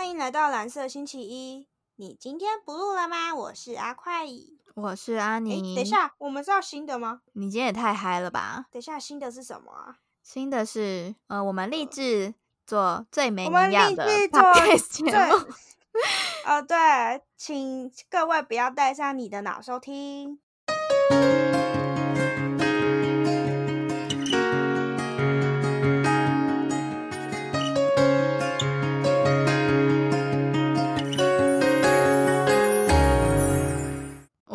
欢迎来到蓝色星期一。你今天不录了吗？我是阿快。我是阿宁，等一，下，我们是要新的吗？你今天也太嗨了吧！等一下，新的是什么啊？新的是，呃，我们立志做最没我们营养的立志做 podcast 节目。呃，对，请各位不要带上你的脑收听。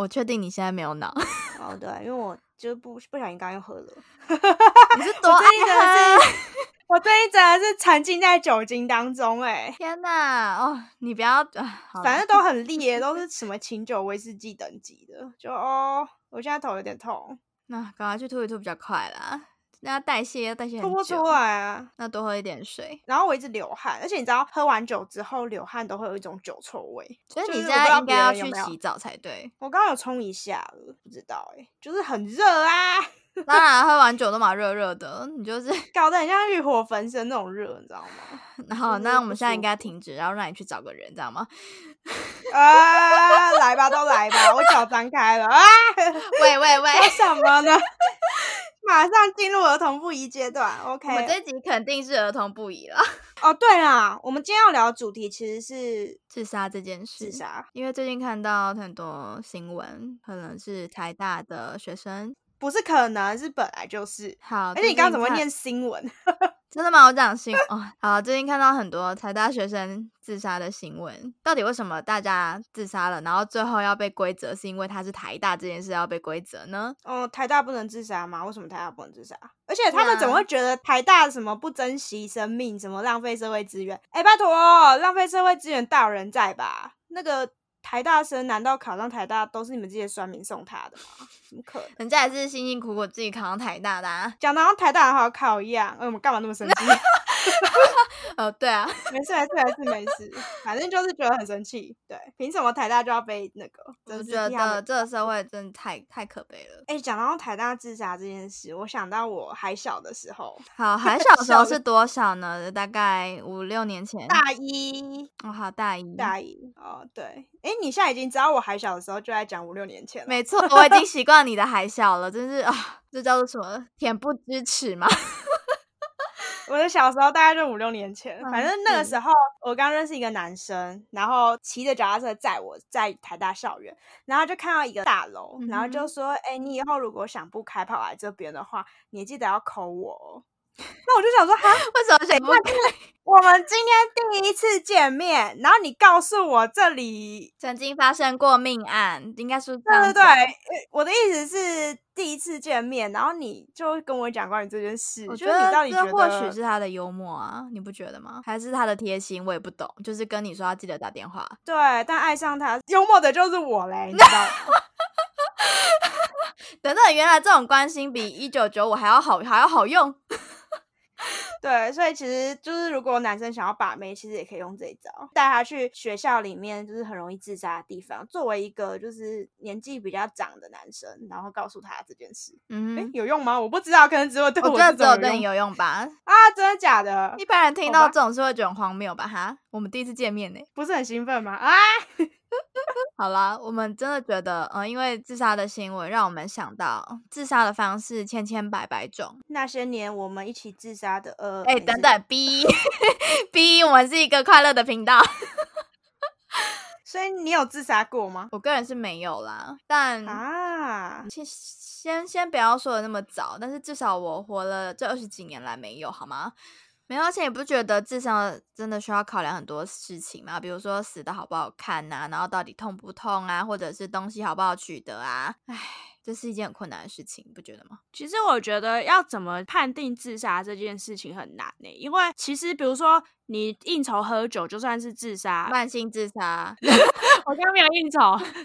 我确定你现在没有脑，哦，对，因为我就不不小心刚刚又喝了。你是 多我最近真爱的喝？是，我最近真的是沉浸在酒精当中、哎，天哪！哦，你不要，啊反正都很烈，都是什么清酒、威士忌等级的。就哦，我现在头有点痛，那赶快去吐一吐比较快啦。那要代谢要代谢很久出，来啊。那多喝一点水。然后我一直流汗，而且你知道，喝完酒之后流汗都会有一种酒臭味。所以你现在应该要去洗澡才对。我刚刚有冲一下了，不知道哎、就是很热啊，当然，喝完酒 都嘛热热的，你就是。搞得很像欲火焚身那种热，你知道吗？然后，那我们现在应该停止，然后让你去找个人，知道吗？啊，来吧，都来吧，我脚张开了啊！喂喂喂！说什么呢？马上进入儿童不宜阶段，OK。我们这集肯定是儿童不宜了。哦，对啦，我们今天要聊的主题其实是自杀这件事，自杀，因为最近看到很多新闻，可能是台大的学生。不是可能是本来就是。好，而且你刚刚怎么会念新闻？真的吗？我讲新哦。好，最近看到很多台大学生自杀的新闻，到底为什么大家自杀了，然后最后要被规则，是因为他是台大这件事要被规则呢？哦，台大不能自杀吗？为什么台大不能自杀？而且他们怎么啊会觉得台大什么不珍惜生命，什么浪费社会资源？哎，拜托，浪费社会资源大有人在吧？那个台大生难道考上台大都是你们这些酸民送他的吗？怎么可能？人家也是辛辛苦苦自己考上台大的、啊。讲的好像台大很好考一样，哎，我们干嘛那么生气？哦，对啊，没事没事没事没事，反正就是觉得很生气。对，凭什么台大就要被那个？我觉得这个社会真的太太可悲了。哎、讲到台大自杀这件事，我想到我还小的时候，好，还小的时候是多少呢？大概五六年前。大一哦，好，大一。大一哦，对，哎、你现在已经知道我还小的时候就在讲五六年前了。没错，我已经习惯你的还小了，真是啊，这叫做什么？恬不知耻吗？我的小时候大概就五六年前，反嗯正那个是时候我刚认识一个男生，然后骑着脚踏车载我在台大校园，然后就看到一个大楼，然后就说：“哎、你以后如果想不开跑来这边的话，你记得要扣我哦。”那我就想说，哈，为什么想不开？我们今天第一次见面，然后你告诉我这里，曾经发生过命案，应该是这对对对，我的意思是第一次见面，然后你就跟我讲关于这件事，我觉得你到底觉得这或得许是他的幽默啊，你不觉得吗？还是他的贴心？我也不懂，就是跟你说要记得打电话。对，但爱上他幽默的就是我嘞，你知道吗？等等，原来这种关心比一九九五还要好，还要好用。对，所以其实就是如果男生想要把妹，其实也可以用这一招，带他去学校里面就是很容易自杀的地方，作为一个就是年纪比较长的男生，然后告诉他这件事。嗯哼，有用吗？我不知道，可能只有对我这种只有对你有用吧。啊，真的假的一？般人听到这种事会觉得很荒谬吧？哈，我们第一次见面呢。不是很兴奋吗？啊，好啦，我们真的觉得，呃，因为自杀的新闻，让我们想到自杀的方式千千百百种。那些年我们一起自杀的，呃，哎、等等，B B，我们是一个快乐的频道。所以你有自杀过吗？我个人是没有啦，但啊，先先先不要说的那么早，但是至少我活了这二十几年来没有，好吗？没有，而且你不觉得智商真的需要考量很多事情吗？比如说死的好不好看呐、然后到底痛不痛啊，或者是东西好不好取得啊？唉，这是一件很困难的事情，你不觉得吗？其实我觉得要怎么判定自杀这件事情很难呢、因为其实比如说你应酬喝酒就算是自杀，慢性自杀，我刚刚没有应酬，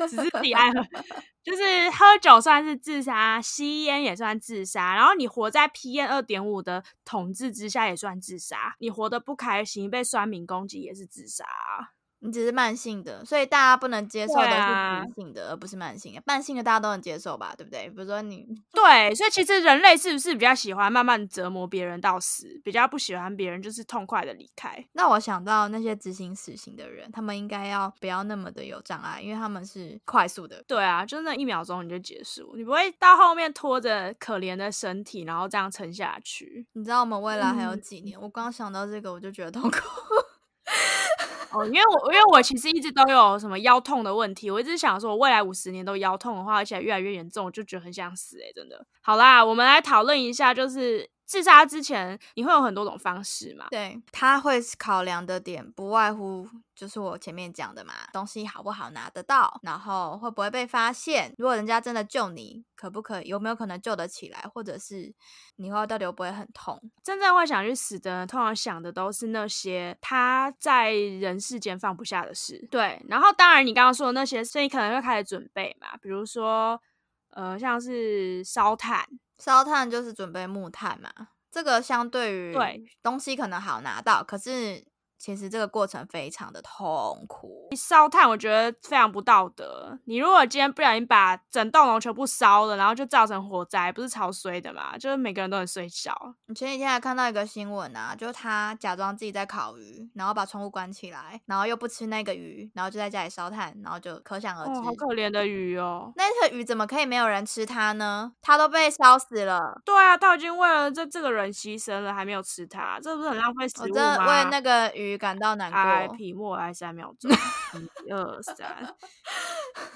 只是自己爱喝。就是喝酒算是自杀，吸烟也算自杀，然后你活在 PM 二点五的统治之下也算自杀，你活得不开心，被酸民攻击也是自杀啊。你只是慢性的，所以大家不能接受的是急性的，而不是慢性的。慢性的大家都能接受吧，对不对？比如说你，对，所以其实人类是不是比较喜欢慢慢折磨别人到死，比较不喜欢别人就是痛快的离开？那我想到那些执行死刑的人，他们应该要不要那么的有障碍，因为他们是快速的。对啊，就是那一秒钟你就结束，你不会到后面拖着可怜的身体，然后这样撑下去。你知道我们未来还有嗯几年？我刚想到这个，我就觉得痛苦。哦，因为我因为我其实一直都有什么腰痛的问题，我一直想说，我未来五十年都腰痛的话，而且越来越严重，我就觉得很想死诶、真的。好啦，我们来讨论一下，就是自杀之前你会有很多种方式嘛？对，他会考量的点不外乎就是我前面讲的嘛，东西好不好拿得到，然后会不会被发现，如果人家真的救你，可不可以，有没有可能救得起来，或者是你会到底会不会很痛？真正会想去死的，通常想的都是那些他在人世间放不下的事。对，然后当然你刚刚说的那些，所以可能会开始准备嘛，比如说呃，像是烧炭，烧炭就是准备木炭嘛，这个相对于对。东西可能好拿到，可是其实这个过程非常的痛苦。烧炭我觉得非常不道德。你如果今天不小心把整栋楼全部烧了，然后就造成火灾，不是超衰的嘛？就是每个人都很睡小。你前几天还看到一个新闻啊，就是他假装自己在烤鱼，然后把窗户关起来，然后又不吃那个鱼，然后就在家里烧炭，然后就可想而知。哦，好可怜的鱼哦。那个鱼怎么可以没有人吃它呢？它都被烧死了。对啊，他已经为了这这个人牺牲了，还没有吃它，这不是很浪费食物我真的吗？为那个鱼感到难哎，过。皮莫还三秒钟，一二三。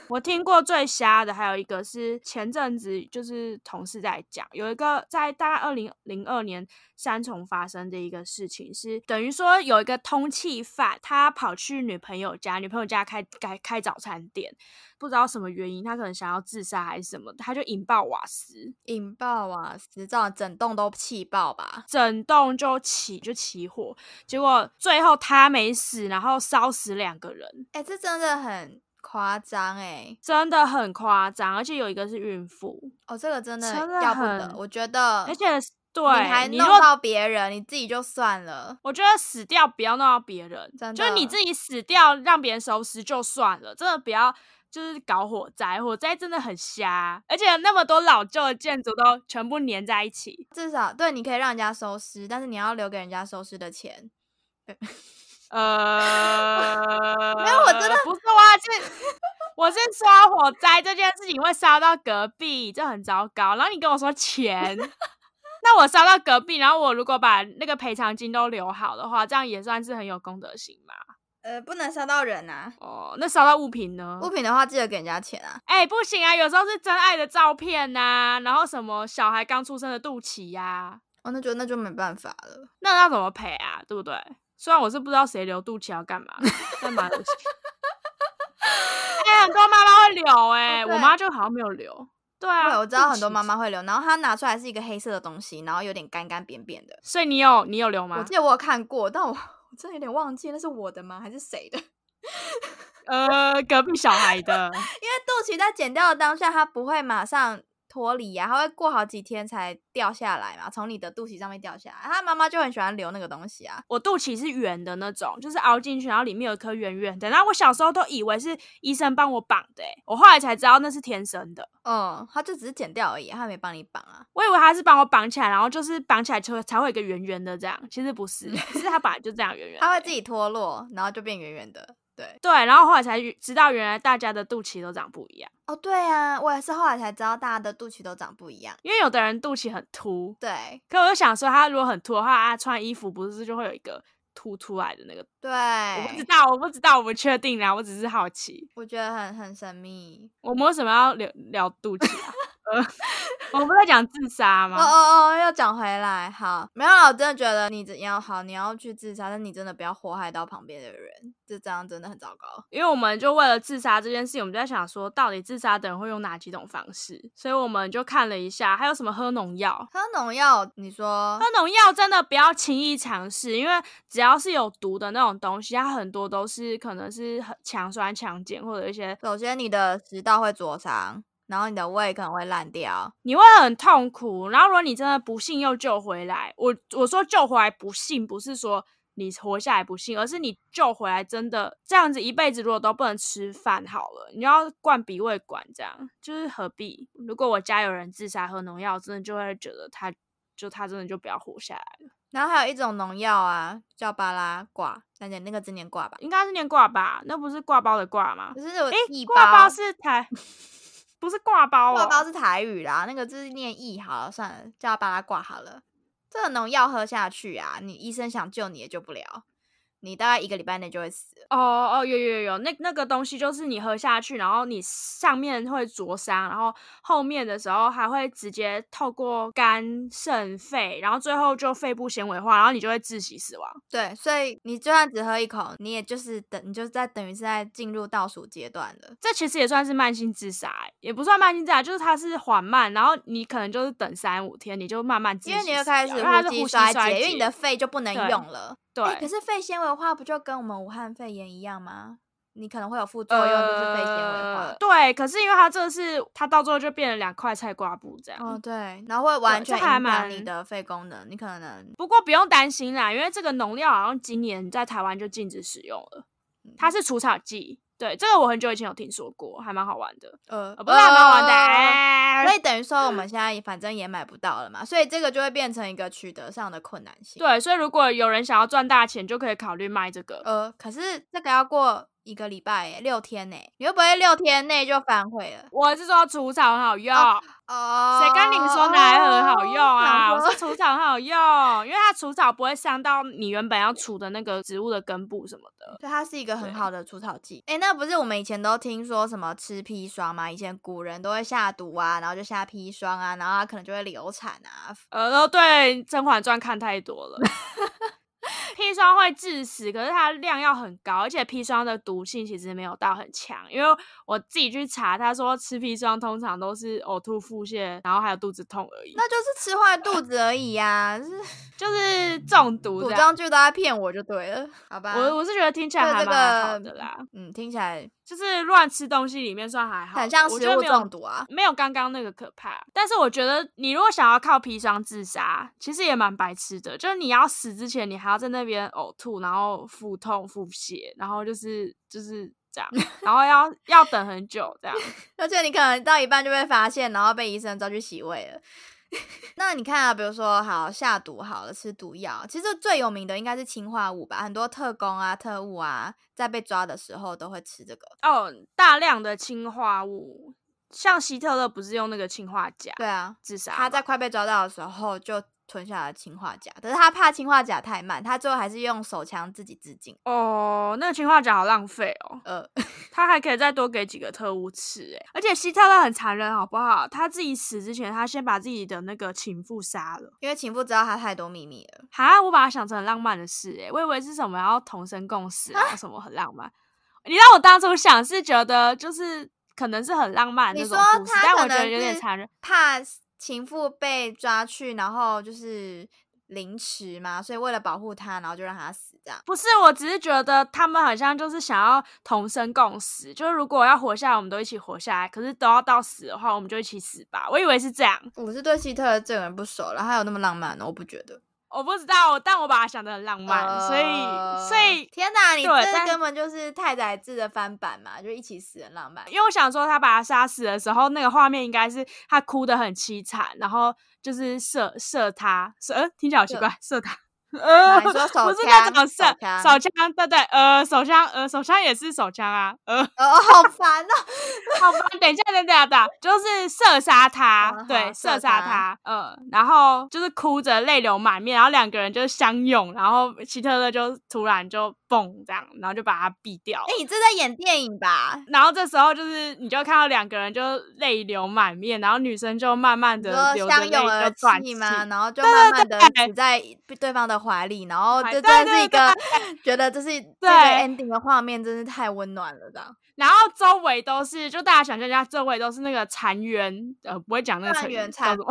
我听过最瞎的还有一个是前阵子就是同事在讲，有一个在大概二零零二年三重发生的一个事情是，等于说有一个通气犯，他跑去女朋友家，女朋友家开开开早餐店，不知道什么原因，他可能想要自杀还是什么，他就引爆瓦斯，引爆瓦斯，这样整栋都气爆吧？整栋就起就起火，结果最后他没死，然后烧死两个人。哎、这真的很夸张哎！真的很夸张，而且有一个是孕妇，哦，这个真的要不得，我觉得，而且对你还弄到别人，你自己就算了。我觉得死掉不要弄到别人，真就是你自己死掉让别人收尸就算了，真的不要就是搞火灾，火灾真的很瞎，而且那么多老旧的建筑都全部粘在一起，至少对，你可以让人家收尸，但是你要留给人家收尸的钱。呃，没有我真的不是我要是我是说火灾这件事情会烧到隔壁，这很糟糕。然后你跟我说钱，那我烧到隔壁，然后我如果把那个赔偿金都留好的话，这样也算是很有公德心嘛。呃，不能烧到人啊。哦，那烧到物品呢？物品的话，记得给人家钱啊。哎、不行啊，有时候是真爱的照片呐、然后什么小孩刚出生的肚脐呀、哦，那就那就没办法了。那要怎么赔啊？对不对？虽然我是不知道谁留肚脐要干嘛，但蛮恶心。哎、很多妈妈会留、哎、我妈就好像没有留。对啊，对，我知道很多妈妈会留，然后她拿出来是一个黑色的东西，然后有点干干扁扁的。所以你有你有留吗？我记得我有看过，但我我真的有点忘记那是我的吗？还是谁的？呃，隔壁小孩的。因为肚脐在剪掉的当下，它不会马上脱离呀、它会过好几天才掉下来嘛，从你的肚脐上面掉下来。他妈妈就很喜欢留那个东西啊。我肚脐是圆的那种，就是凹进去，然后里面有一颗圆圆的。然后我小时候都以为是医生帮我绑的、欸，我后来才知道那是天生的。嗯，他就只是剪掉而已，他没帮你绑啊。我以为他是帮我绑起来，然后就是绑起来就会才会有一个圆圆的这样，其实不是，是他本来就这样圆圆 的。它会自己脱落，然后就变圆圆的。对，对，然后后来才知道原来大家的肚脐都长不一样，哦，对啊，我也是后来才知道，大家的肚脐都长不一样。因为有的人肚脐很凸，对可我就想说，他如果很凸的话，他穿衣服不是就会有一个凸出来的那个？对，我不知道，我不知道，我不确定啦，我只是好奇。我觉得很很神秘。我们为什么要聊聊肚脐啊？呃，我们不在讲自杀哦吗？哦哦哦，要讲回来，好，没有啦，我真的觉得你只要好，你要去自杀，但你真的不要祸害到旁边的人，就这样真的很糟糕。因为我们就为了自杀这件事，我们就在想说，到底自杀的人会用哪几种方式？所以我们就看了一下，还有什么喝农药。喝农药，你说喝农药真的不要轻易尝试，因为只要是有毒的那种东西，它很多都是可能是很强酸强碱或者一些，首先你的食道会灼伤，然后你的胃可能会烂掉。你会很痛苦。然后如果你真的不幸又救回来，我我说救回来不幸不是说你活下来不幸，而是你救回来真的这样子一辈子如果都不能吃饭好了，你要灌鼻胃管，这样就是何必？如果我家有人自杀喝农药，真的就会觉得他就他真的就不要活下来了。然后还有一种农药啊，叫巴拉挂，那念那个字念挂吧？应该是念挂吧？那不是挂包的挂吗？不是有诶异挂包是台，不是挂包哦。挂包是台语啦，那个就是念意好了，算了，叫他把它挂好了。这个农药喝下去啊，你医生想救你也救不了，你大概一个礼拜内就会死。哦哦，有有有有，那那个东西就是你喝下去，然后你上面会灼伤，然后后面的时候还会直接透过肝、肾、肺，然后最后就肺部纤维化，然后你就会窒息死亡。对，所以你就算只喝一口，你也就是等，你就在等于是在进入倒数阶段了。这其实也算是慢性自杀欸，也不算慢性自杀，就是它是缓慢，然后你可能就是等三五天，你就慢慢因为你死会开始掉因为它是吸呼吸衰衰竭，因为你的肺就不能用了。对、诶可是肺纤维化不就跟我们武汉肺炎一样吗？你可能会有副作用，就是肺纤维化呃。对，可是因为它这是它到最后就变成两块菜瓜布这样。哦，对，然后会完全影响你的肺功能，你可能不过不用担心啦，因为这个农药好像今年在台湾就禁止使用了，它是除草剂。对，这个我很久以前有听说过，还蛮好玩的，呃呃不是还蛮好玩的。所以等于说我们现在反正也买不到了嘛，所以这个就会变成一个取得上的困难性。对，所以如果有人想要赚大钱，就可以考虑卖这个。呃，可是这个要过一个礼拜耶，六天呢，你会不会六天内就反悔了？我是说除草很好用，哦谁跟你说哪一盒好用啊？我想说说除草很好用，因为它除草不会伤到你原本要除的那个植物的根部什么的。对，它是一个很好的除草剂。哎、那不是我们以前都听说什么吃砒霜吗？以前古人都会下毒啊，然后就下砒霜啊，然后他可能就会流产啊。呃，都对《甄嬛传》看太多了。砒霜会致死，可是它量要很高，而且砒霜的毒性其实没有到很强。因为我自己去查，他说吃砒霜通常都是呕吐、腹泻，然后还有肚子痛而已，那就是吃坏肚子而已呀、是 就是中毒古。装剧都在骗我就对了，好吧？我我是觉得听起来还蛮好的啦，嗯，听起来就是乱吃东西里面算还好，很像食物中毒啊。没有刚刚那个可怕。但是我觉得你如果想要靠砒霜自杀，其实也蛮白痴的。就是你要死之前，你还要在那边呕吐，然后腹痛、腹泻，然后就是就是这样，然后要要等很久这样。而且你可能到一半就被发现，然后被医生抓去洗胃了。那你看啊，比如说好下毒好了，吃毒药，其实最有名的应该是氰化物吧？很多特工啊、特务啊，在被抓的时候都会吃这个。哦，大量的氰化物，像希特勒不是用那个氰化钾对啊，自杀？他在快被抓到的时候就吞下了氰化钾，可是他怕氰化钾太慢，他最后还是用手枪自己自尽。哦，那个氰化钾好浪费哦。呃，他还可以再多给几个特务吃，哎，而且希特勒很残忍，好不好？他自己死之前，他先把自己的那个情妇杀了。因为情妇知道他太多秘密了。哈，我把它想成很浪漫的事，哎，我以为是什么要同生共死啊，什么很浪漫。你让我当初想是觉得就是可能是很浪漫那种故事，但我觉得有点残忍。怕情妇被抓去，然后就是凌迟嘛，所以为了保护他，然后就让他死这样。不是，我只是觉得他们好像就是想要同生共死，就是如果要活下来，我们都一起活下来，可是都要到死的话，我们就一起死吧。我以为是这样，我是对希特勒这个人不熟了，他有那么浪漫呢？我不觉得。我不知道，但我把它想的很浪漫，所以所以呃天哪，你这根本就是太宰治的翻版嘛，就一起死很浪漫。因为我想说，他把他杀死的时候，那个画面应该是他哭的很凄惨，然后就是射射他，射，呃，听起来好奇怪，射他。呃，不是那枪种射手枪手枪，对对，呃，手枪，呃，手枪也是手枪啊，呃，哦，好烦哦！好烦，等一下，等一下，等就是射杀 他，嗯对，射杀他，呃，然后就是哭着泪流满面，然后两个人就相拥，然后希特勒就突然就蹦这样，然后就把他毙掉了哎、你这在演电影吧？然后这时候就是，你就看到两个人就泪流满面，然后女生就慢慢的说流着泪就转气。泣吗？然后就慢慢的对死在对方的怀里，然后这对对真的是一个觉得这是 这对个 ending 的画面，真是太温暖了，这样。然后周围都是，就大家想象一下，周围都是那个残垣，呃，不会讲那个成语叫什么？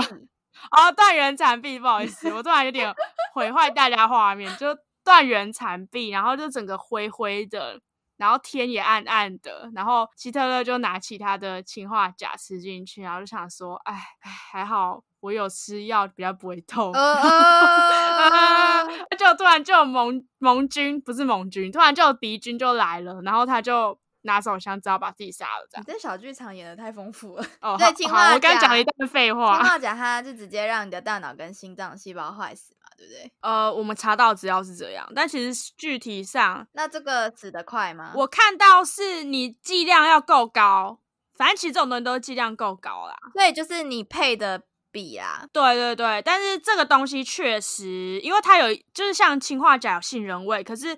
哦，断垣残壁，不好意思，我突然有点毁坏大家画面，就断垣残壁，然后就整个灰灰的，然后天也暗暗的，然后希特勒就拿起他的氰化钾吃进去，然后就想说，哎哎，还好我有吃药比较不会痛。呃呃就突然就有盟盟军，不是盟军，突然就有敌军就来了，然后他就拿手枪，只好把自己杀了，这样。你这小剧场演的太丰富了。哦，对好好氰化钾我刚讲了一段废氰话。化钾它就直接让你的大脑跟心脏细胞坏死嘛，对不对？呃，我们查到资料是这样，但其实具体上，那这个死得快吗？我看到是你剂量要够高，反正其实这种东西都是剂量够高啦。所以就是你配的比啊，对对对，但是这个东西确实，因为它有就是像氰化钾有杏仁味，可是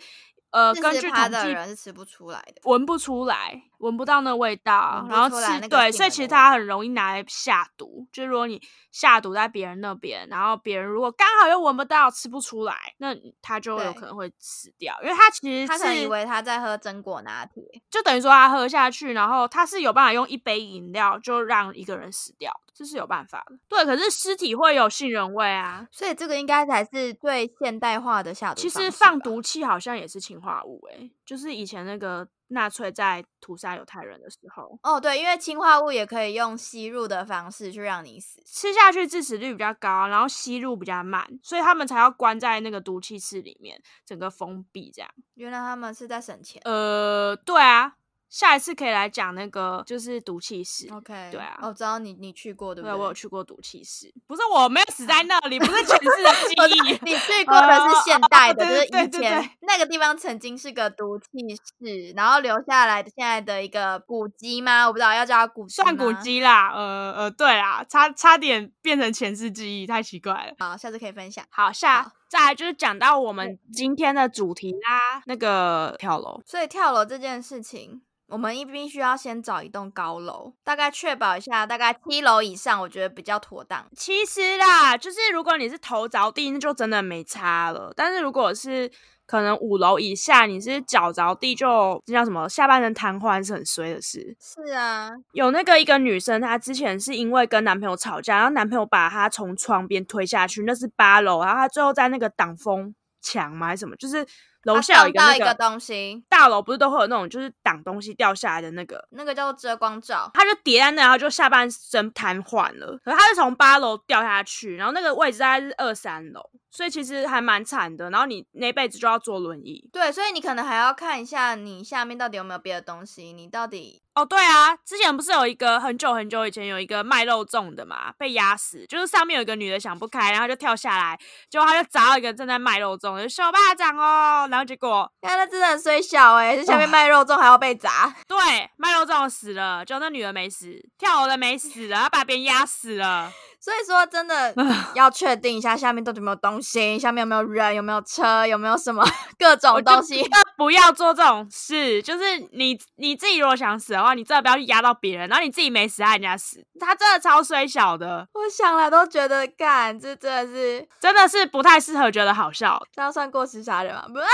呃，根据统计人是吃不出来的。闻不出来，闻不到那味道然后吃对，所以其实它很容易拿来下毒。就是如果你下毒在别人那边，然后别人如果刚好又闻不到、吃不出来，那他就有可能会死掉，因为他其实他可能以为他在喝榛果拿铁，就等于说他喝下去，然后他是有办法用一杯饮料就让一个人死掉，这是有办法的。对，可是尸体会有杏仁味啊。所以这个应该才是最现代化的下毒其实放毒气好像也是氰化物、欸，就是以前那个纳粹在屠杀犹太人的时候，哦，对，因为氰化物也可以用吸入的方式去让你死。吃下去致死率比较高，然后吸入比较慢，所以他们才要关在那个毒气室里面，整个封闭这样。原来他们是在省钱。呃，对啊，下一次可以来讲那个就是毒气室。OK，对啊我知道你你去过对不对，对？我有去过毒气室，不是我没有死在那里，不是前世的记 忆。你去过的是现代的，哦就是以前那个地方曾经是个毒气室，然后留下来的现在的一个古迹吗？我不知道要叫它古迹算古吗。迹啦，呃呃，对啦，差差点变成前世记忆，太奇怪了。好，下次可以分享。好，下好再来就是讲到我们今天的主题啦，那个跳楼。所以跳楼这件事情，我们一必须要先找一栋高楼，大概确保一下，大概七楼以上，我觉得比较妥当。其实啦，就是如果你是头着地，那就真的没差了。但是如果是可能五楼以下，你是脚着地就，这叫什么？下半身瘫痪是很衰的事。是啊，有那个一个女生，她之前是因为跟男朋友吵架，然后男朋友把她从窗边推下去，那是八楼，然后她最后在那个挡风墙嘛？还是什么？就是楼下有一个东西，大楼，不是都会有那种就是挡东西掉下来的那个，那个叫做遮光罩。他就叠在那，然后就下半身瘫痪了。可是他是从八楼掉下去，然后那个位置大概是二三楼，所以其实还蛮惨的。然后你那辈子就要坐轮椅。对，所以你可能还要看一下你下面到底有没有别的东西，你到底哦，对啊，之前不是有一个很久很久以前有一个卖肉粽的嘛，被压死，就是上面有一个女的想不开，然后就跳下来，结果她就砸到一个正在卖肉粽的，就手巴掌哦，然后结果看那真的很虽小哎、欸，这下面哦卖肉粽还要被砸。对卖肉粽死了，就那女的没死，跳楼的没死然后把别人压死了。所以说，真的要确定一下下面到底有没有东西，下面有没有人，有没有车，有没有什么 各种东西。那不要做这种事，就是你你自己如果想死的话，你真的不要去压到别人，然后你自己没死，害人家死，他真的超衰小的，我想了都觉得，干，这真的是真的是不太适合，觉得好笑。这样算过失杀人吗？不是，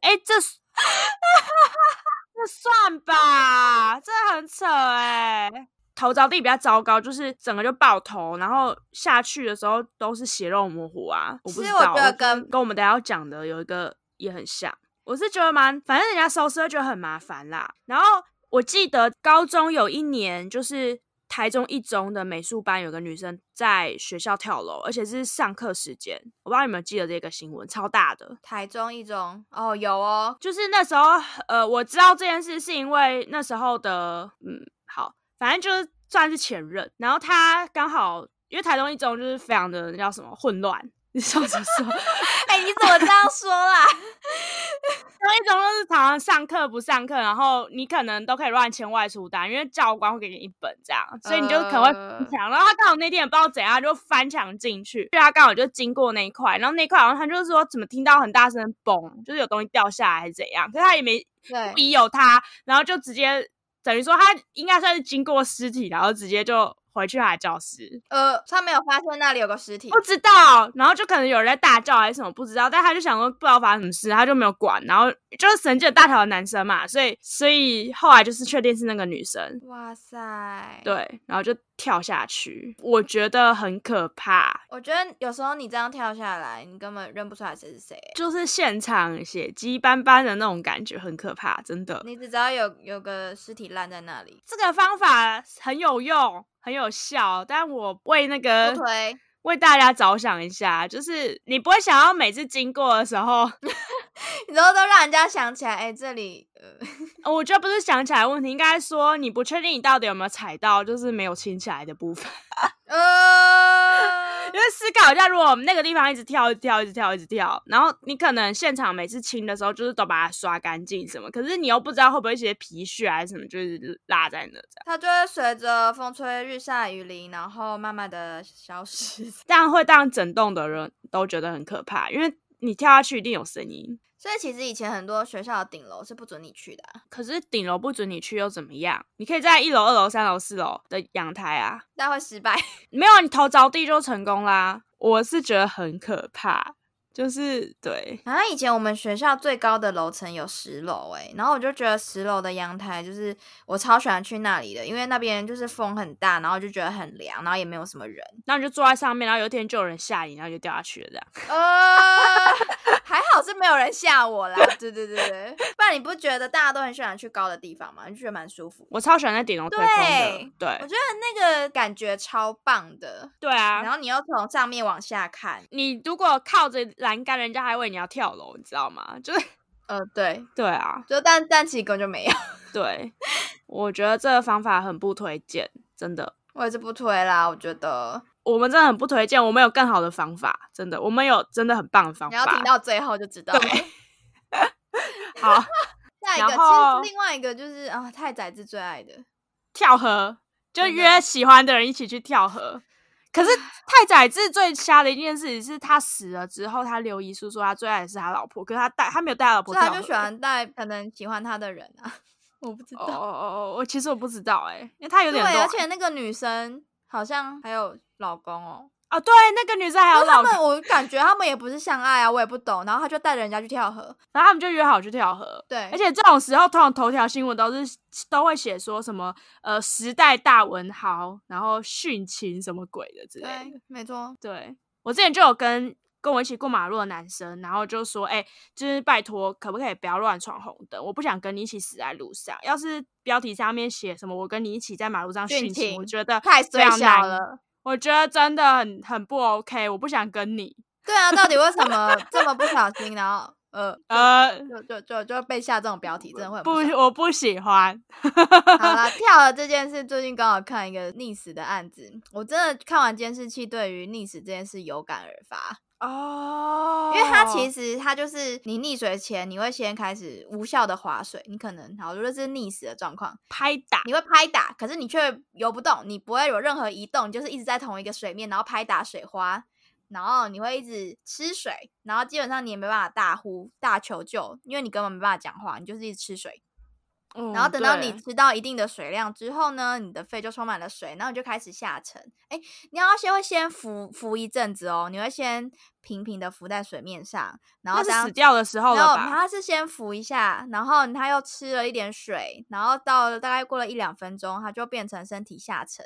哎、这是 这算吧，这很扯哎、头着地比较糟糕，就是整个就爆头，然后下去的时候都是血肉模糊啊。我不知道，其实我觉得跟跟我们等一下要讲的有一个也很像。我是觉得蛮，反正人家收尸会觉得很麻烦啦。然后我记得高中有一年，就是台中一中的美术班有个女生在学校跳楼，而且是上课时间。我不知道你们有没有记得这个新闻，超大的。台中一中哦，有哦，就是那时候，呃，我知道这件事是因为那时候的，嗯，好，反正就是算是前任，然后他刚好因为台中一中就是非常的那叫什么混乱，你说怎么说？哎、你怎么这样说啦？台中一中就是常常上课不上课，然后你可能都可以乱签外出单，因为教官会给你一本这样，所以你就可能会翻墙。然后他刚好那天也不知道怎样，就翻墙进去，所以他刚好就经过那一块，然后那一块好像他就是说怎么听到很大声的嘣，就是有东西掉下来还是怎样，可是他也没对，疑有他，然后就直接等于说他应该算是经过尸体，然后直接就回去他的教室，呃，他没有发现那里有个尸体。不，知道，然后就可能有人在大叫还是什么不知道，但他就想说不知道发生什么事，他就没有管，然后就是神经很大条的男生嘛，所以所以后来就是确定是那个女生，哇塞，，对，然后就跳下去，我觉得很可怕。我觉得有时候你这样跳下来，你根本认不出来谁是谁，就是现场血迹斑斑的那种感觉，很可怕，真的。你只知道有有个尸体烂在那里。这个方法很有用，很有效，但我为那个。为大家着想一下，就是你不会想要每次经过的时候，然后都让人家想起来，哎，这里，呃，我觉得不是想起来问题，应该说你不确定你到底有没有踩到，就是没有清起来的部分。呃。因为思考一下，如果我们那个地方一直跳、一直跳、一直跳、一直跳，然后你可能现场每次清的时候，就是都把它刷干净什么，可是你又不知道会不会一些皮屑还是什么，就是落在那，它就会随着风吹日晒雨淋，然后慢慢的消失，这样会让整栋的人都觉得很可怕，因为你跳下去一定有声音。所以其实以前很多学校的顶楼是不准你去的，可是顶楼不准你去又怎么样？你可以在一楼、二楼、三楼、四楼的阳台啊，但会失败。没有，你头着地就成功啦。我是觉得很可怕。就是对，好像以前我们学校最高的楼层有十楼哎，然后我就觉得十楼的阳台就是我超喜欢去那里的，因为那边就是风很大，然后就觉得很凉，然后也没有什么人，然后你就坐在上面，然后有一天就有人吓你，然后就掉下去了这样。呃，还好是没有人吓我啦，对对对对，不然你不觉得大家都很喜欢去高的地方吗？你觉得蛮舒服？我超喜欢在顶楼吹风的，对，我觉得那个感觉超棒的，对啊，然后你又从上面往下看，你如果靠着。栏杆，人家还以为你要跳楼，你知道吗？就是，呃，对，对啊，就但但其实根本就没有。对，我觉得这个方法很不推荐，真的。我也是不推啦，我觉得我们真的很不推荐。我们有更好的方法，真的，我们有真的很棒的方法。你要听到最后就知道。好，下一个，其实另外一个就是啊，太宰治最爱的跳河，就约喜欢的人一起去跳河。可是太宰治最瞎的一件事情是他死了之后，他留遗书说他最爱的是他老婆，可是他带他没有带老婆，他就喜欢带可能喜欢他的人啊，我不知道。哦哦哦，我其实我不知道哎，因为他有点对，而且那个女生好像还有老公哦。啊，对，那个女生还有老公，我感觉他们也不是相爱啊，我也不懂。然后他就带着人家去跳河，然后他们就约好去跳河。对，而且这种时候，通常头条新闻都是都会写说什么呃时代大文豪，然后殉情什么鬼的之类的。没错，对我之前就有跟跟我一起过马路的男生，然后就说，哎，就是拜托，可不可以不要乱闯红灯？我不想跟你一起死在路上。要是标题上面写什么我跟你一起在马路上殉情，我觉得太非常难了。我觉得真的很很不 OK，我不想跟你。对啊，到底为什么 这么不小心，然后呃呃，就就就就被下这种标题，真的会不？我不喜欢。好了，跳了这件事，最近刚好看一个溺死的案子，我真的看完监视器，对于溺死这件事有感而发。哦，因为它其实它就是你溺水前，你会先开始无效的划水，你可能好，如果是溺死的状况，拍打，你会拍打，可是你却游不动，你不会有任何移动，就是一直在同一个水面，然后拍打水花，然后你会一直吃水，然后基本上你也没办法大呼大求救，因为你根本没办法讲话，你就是一直吃水。然后等到你吃到一定的水量之后呢，你的肺就充满了水，然后你就开始下沉。哎，你要先会先浮浮一阵子哦，你会先平平的浮在水面上，然后死掉的时候了吧？它是先浮一下，然后它又吃了一点水，然后到大概过了一两分钟，它就变成身体下沉，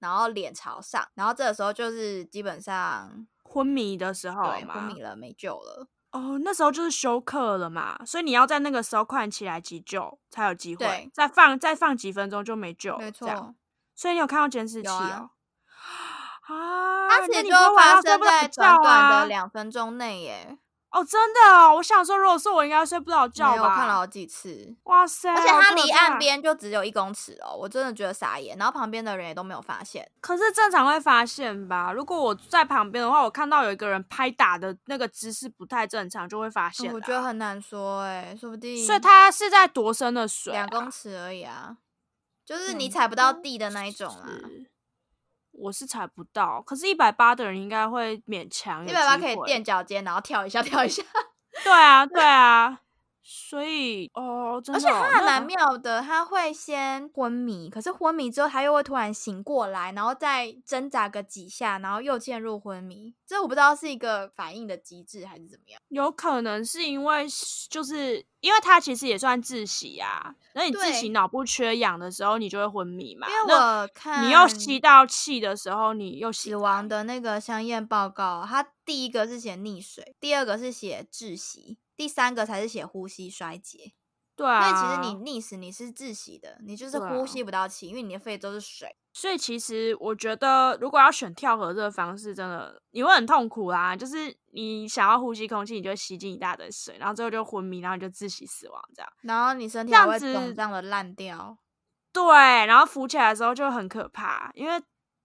然后脸朝上，然后这个时候就是基本上昏迷的时候，对，昏迷了，没救了。哦，那时候就是休克了嘛，所以你要在那个时候快起来急救才有机会。再放再放几分钟就没救，没错。所以你有看到监视器哦？啊，它其实就发生在短短的两分钟内耶。哦，真的哦，我想说，如果是我，应该睡不着觉吧？我看了好几次，哇塞！而且它离岸边就只有一公尺哦，我真的觉得傻眼。然后旁边的人也都没有发现。可是正常会发现吧？如果我在旁边的话，我看到有一个人拍打的那个姿势不太正常，就会发现。我觉得很难说，哎，说不定。所以它是在多深的水？两公尺而已啊，就是你踩不到地的那一种啊。我是踩不到，可是，一百八的人应该会勉强。一百八可以垫脚尖，然后跳一下，跳一下。对啊，对啊，所以哦，而且他还蛮妙的，他会先昏迷，可是昏迷之后他又会突然醒过来，然后再挣扎个几下，然后又陷入昏迷。这我不知道是一个反应的机制还是怎么样。有可能是因为就是因为他其实也算窒息啊，那你窒息脑部缺氧的时候，你就会昏迷嘛。因为我看你又吸到气的时候，你又死亡的那个香验报告，它第一个是写溺水，第二个是写窒息。第三个才是写呼吸衰竭，对啊，所以其实你溺死你是窒息的，你就是呼吸不到气，因为你的肺都是水。所以其实我觉得，如果要选跳河这个方式，真的你会很痛苦啦。就是你想要呼吸空气，你就吸进一大堆水，然后最后就昏迷，然后你就窒息死亡这样。然后你身体会这样的烂掉。对，然后浮起来的时候就很可怕，因为。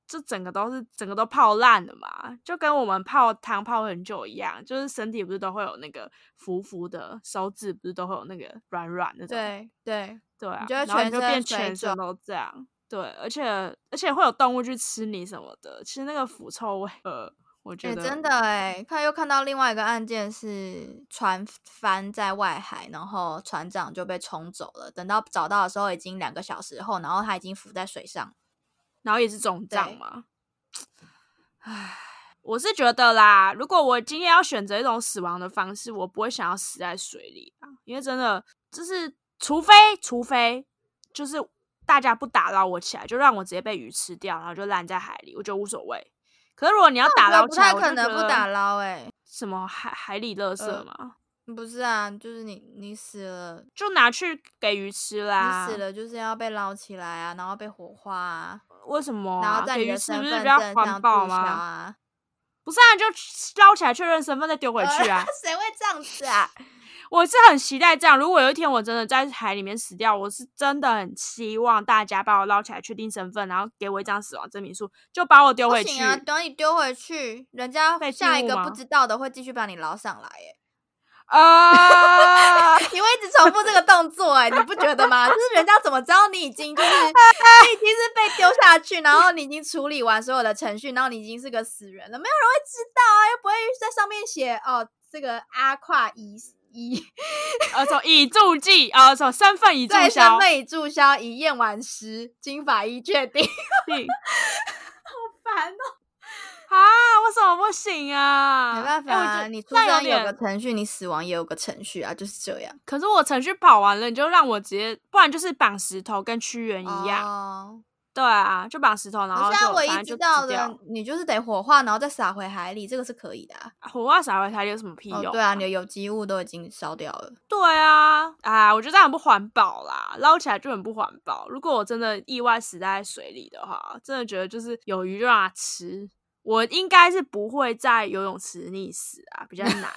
这整个都是整个都泡烂了嘛，就跟我们泡汤泡很久一样，就是身体不是都会有那个浮浮的，手指不是都会有那个软软的，对对对啊，然后就变全身都这样，对，而且而且会有动物去吃你什么的，其实那个腐臭味，呃，我觉得真的哎，看又看到另外一个案件是船翻在外海，然后船长就被冲走了，等到找到的时候已经两个小时后，然后他已经浮在水上。然后也是肿胀嘛，唉，我是觉得啦，如果我今天要选择一种死亡的方式，我不会想要死在水里啊，因为真的就是，除非除非就是大家不打捞我起来，就让我直接被鱼吃掉，然后就烂在海里，我觉得无所谓。可是如果你要打捞起来，不太可能不打捞哎，什么海海里垃圾吗？不是啊，就是你你死了就拿去给鱼吃啦，你死了就是要被捞起来啊，然后被火化啊。为什么？然后在你的身份证环保吗？不是啊，就捞起来确认身份再丢回去啊？谁会这样子啊？我是很期待这样。如果有一天我真的在海里面死掉，我是真的很希望大家把我捞起来确定身份，然后给我一张死亡证明书，就把我丢回去。啊，等你丢回去，人家下一个不知道的会继续把你捞上来，哎。啊！你会一直重复这个动作，哎，你不觉得吗？就是人家怎么知道你已经就是 你已经是被丢下去，然后你已经处理完所有的程序，然后你已经是个死人了，没有人会知道啊，又不会在上面写哦，这个阿跨已已，呃，从已注记，呃，从身份已注销，身份已注销，已验完尸，经法医确定。好烦哦。啊，为什么不行啊？没办法，你出生有个程序，你死亡也有个程序啊，就是这样。可是我程序跑完了，你就让我直接，不然就是绑石头，跟屈原一样。对啊，就绑石头，然后就唯一知道的，你就是得火化，然后再撒回海里，这个是可以的。火化撒回海里有什么屁用？对啊，你的有机物都已经烧掉了。对啊，啊，我觉得这样不环保啦，捞起来就很不环保。如果我真的意外死在水里的话，真的觉得就是有鱼就让它吃。我应该是不会在游泳池溺死啊，比较难。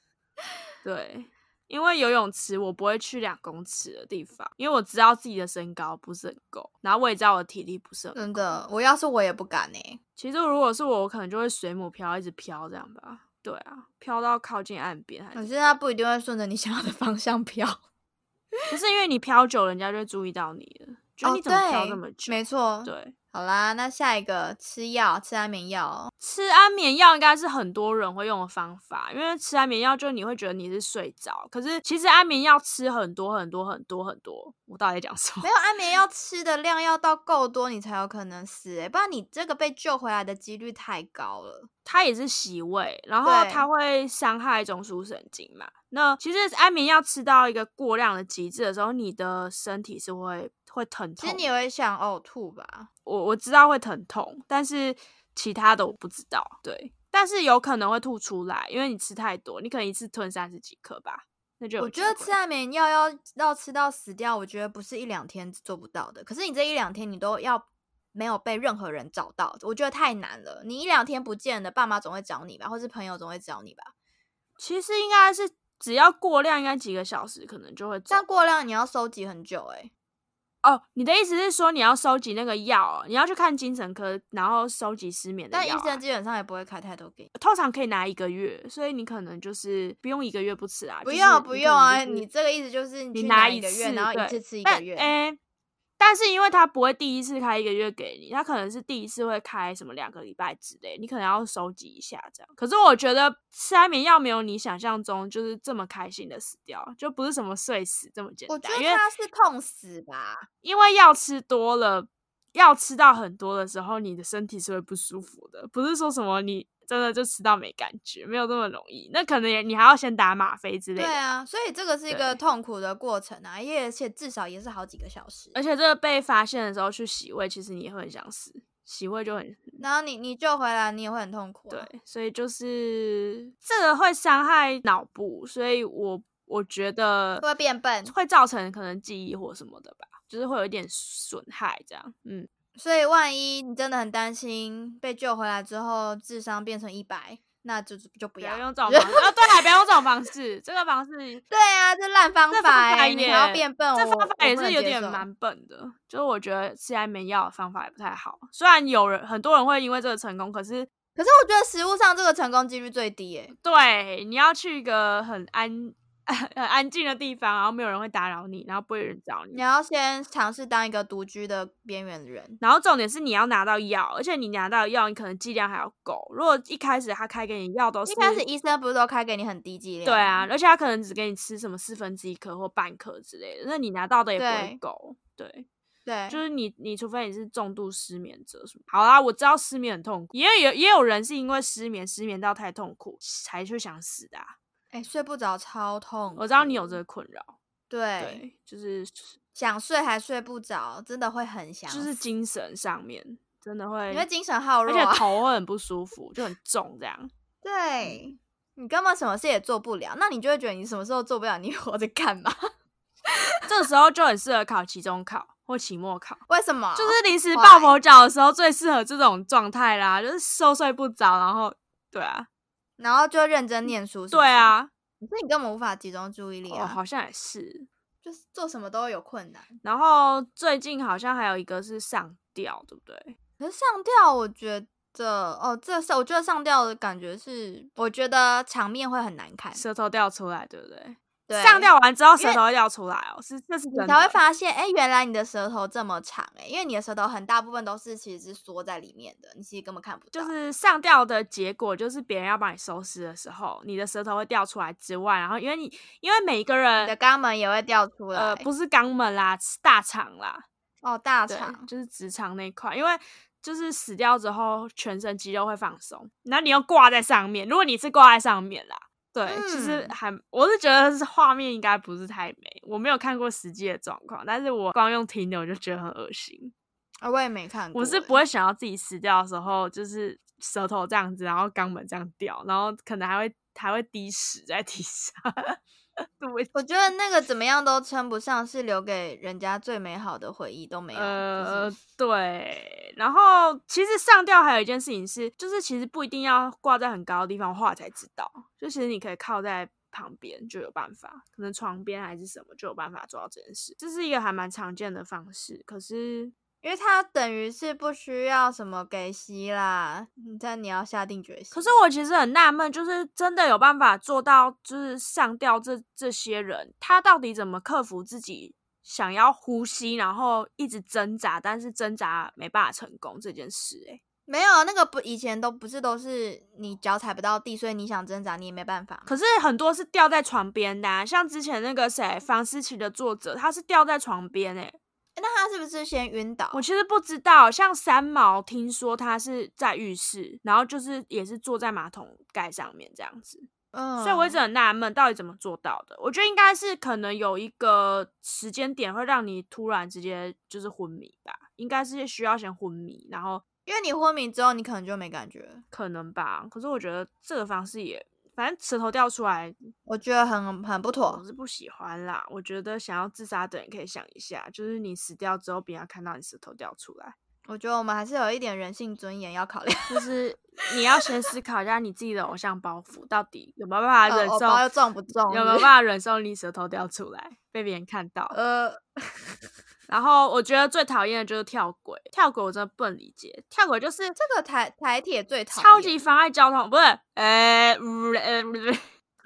对，因为游泳池我不会去两公尺的地方，因为我知道自己的身高不是很够，然后我也知道我的体力不是很。真的，我要是我也不敢呢。其实如果是我，我可能就会水母漂，一直漂这样吧。对啊，漂到靠近岸边。可是它不一定会顺着你想要的方向漂，不是因为你漂久，人家就会注意到你了。就你怎么漂那么久？没错，对。好啦，那下一个吃药，吃安眠药。吃安眠药应该是很多人会用的方法，因为吃安眠药就你会觉得你是睡着，可是其实安眠药吃很多很多很多很多。我到底讲什么？没有安眠药吃的量要到够多，你才有可能死，哎，不然你这个被救回来的几率太高了。它也是洗胃，然后它会伤害中枢神经嘛。那其实安眠药吃到一个过量的极致的时候，你的身体是会。会疼痛，其实你会想呕吐吧？我我知道会疼痛，但是其他的我不知道。对，但是有可能会吐出来，因为你吃太多，你可能一次吞三十几颗吧。那就我觉得吃安眠药要要吃到死掉，我觉得不是一两天做不到的。可是你这一两天你都要没有被任何人找到，我觉得太难了。你一两天不见了，爸妈总会找你吧，或是朋友总会找你吧。其实应该是只要过量，应该几个小时可能就会。但过量你要收集很久哎。哦，你的意思是说你要收集那个药，你要去看精神科，然后收集失眠的药。但医生基本上也不会开太多给你，通常可以拿一个月，所以你可能就是不用一个月不吃啊。不用不用啊，你这个意思就是你拿一个月，然后一次吃一个月。哎，但是因为他不会第一次开一个月给你，他可能是第一次会开什么两个礼拜之类，你可能要收集一下这样。可是我觉得吃安眠药没有你想象中就是这么开心的死掉，就不是什么睡死这么简单。我觉得他是痛死吧，因为药吃多了，药吃到很多的时候，你的身体是会不舒服的，不是说什么你。真的就吃到没感觉，没有那么容易。那可能也你还要先打吗啡之类的。对啊，所以这个是一个痛苦的过程啊，而且至少也是好几个小时。而且这个被发现的时候去洗胃，其实你也会很想死，洗胃就很。然后你你救回来，你也会很痛苦。对，所以就是这个会伤害脑部，所以我我觉得会变笨，会造成可能记忆或什么的吧，就是会有一点损害这样，嗯。所以，万一你真的很担心被救回来之后智商变成一百，那就就不要用这种方式。哦，对，不要用这种方式。这个方式，对啊，这烂方法，你还要变笨，这方法也是有点蛮笨的。就是我觉得吃安眠药的方法也不太好。虽然有人很多人会因为这个成功，可是可是我觉得食物上这个成功几率最低。诶，对，你要去一个很安。很安静的地方，然后没有人会打扰你，然后不会有人找你。你要先尝试当一个独居的边缘人，然后重点是你要拿到药，而且你拿到药，你可能剂量还要够。如果一开始他开给你药都是，一开始医生不是都开给你很低剂量？对啊，而且他可能只给你吃什么四分之一颗或半颗之类的，那你拿到的也不会够。对对，就是你，你除非你是重度失眠者什么。好啦，我知道失眠很痛苦，也有也有人是因为失眠，失眠到太痛苦才去想死的。哎，睡不着超痛，我知道你有这个困扰。对，就是想睡还睡不着，真的会很想，就是精神上面真的会，因为精神耗弱，而且头会很 不舒服，就很重这样。对，你根本什么事也做不了，那你就会觉得你什么时候做不了，你 活着干嘛？这个时候就很适合考期中考或期末考。为什么？就是临时抱佛脚的时候最适合这种状态啦，就是收睡不着，然后对啊。然后就认真念书，对啊，可是你根本无法集中注意力啊，好像也是，就是做什么都有困难。然后最近好像还有一个是上吊，对不对？可是上吊，我觉得哦，这是我觉得上吊的感觉是，我觉得场面会很难看，舌头掉出来，对不对？上吊完之后，舌头会掉出来哦，是这是你才会发现，哎，原来你的舌头这么长，哎，因为你的舌头很大部分都是其实是缩在里面的，你其实根本看不到。就是上吊的结果，就是别人要帮你收尸的时候，你的舌头会掉出来之外，然后因为你因为每一个人的肛门也会掉出来，呃，不是肛门啦，是大肠啦，哦，大肠就是直肠那块，因为就是死掉之后，全身肌肉会放松，然后你又挂在上面，如果你是挂在上面啦。对，其实还我是觉得是画面应该不是太美，我没有看过实际的状况，但是我光用听的我就觉得很恶心。啊，我也没看过，我是不会想要自己死掉的时候，就是舌头这样子，然后肛门这样掉，然后可能还会还会滴屎在地上。我觉得那个怎么样都称不上是留给人家最美好的回忆都没有。呃，对。然后其实上吊还有一件事情是，就是其实不一定要挂在很高的地方画才知道，就其实你可以靠在旁边就有办法，可能床边还是什么就有办法做到这件事。这是一个还蛮常见的方式，可是。因为他等于是不需要什么给息啦，但你要下定决心。可是我其实很纳闷，就是真的有办法做到，就是上吊这这些人，他到底怎么克服自己想要呼吸，然后一直挣扎，但是挣扎没办法成功这件事？诶没有那个不，以前都不是都是你脚踩不到地，所以你想挣扎你也没办法。可是很多是吊在床边的，像之前那个谁房思琪的作者，他是吊在床边诶那他是不是先晕倒？我其实不知道。像三毛，听说他是在浴室，然后就是也是坐在马桶盖上面这样子。嗯，所以我一直很纳闷，到底怎么做到的？我觉得应该是可能有一个时间点会让你突然直接就是昏迷吧，应该是需要先昏迷，然后因为你昏迷之后，你可能就没感觉，可能吧。可是我觉得这个方式也。反正舌头掉出来，我觉得很很不妥，我是不喜欢啦。我觉得想要自杀的人可以想一下，就是你死掉之后，别人看到你舌头掉出来。我觉得我们还是有一点人性尊严要考量，就 是你要先思考一下你自己的偶像包袱到底有没有办法忍受，重不重，有没有办法忍受你舌头掉出来被别人看到。呃。然后我觉得最讨厌的就是跳轨，跳轨我真的不能理解。跳轨就是这个台台铁最超级妨碍交通，不是？呃，呃，不是。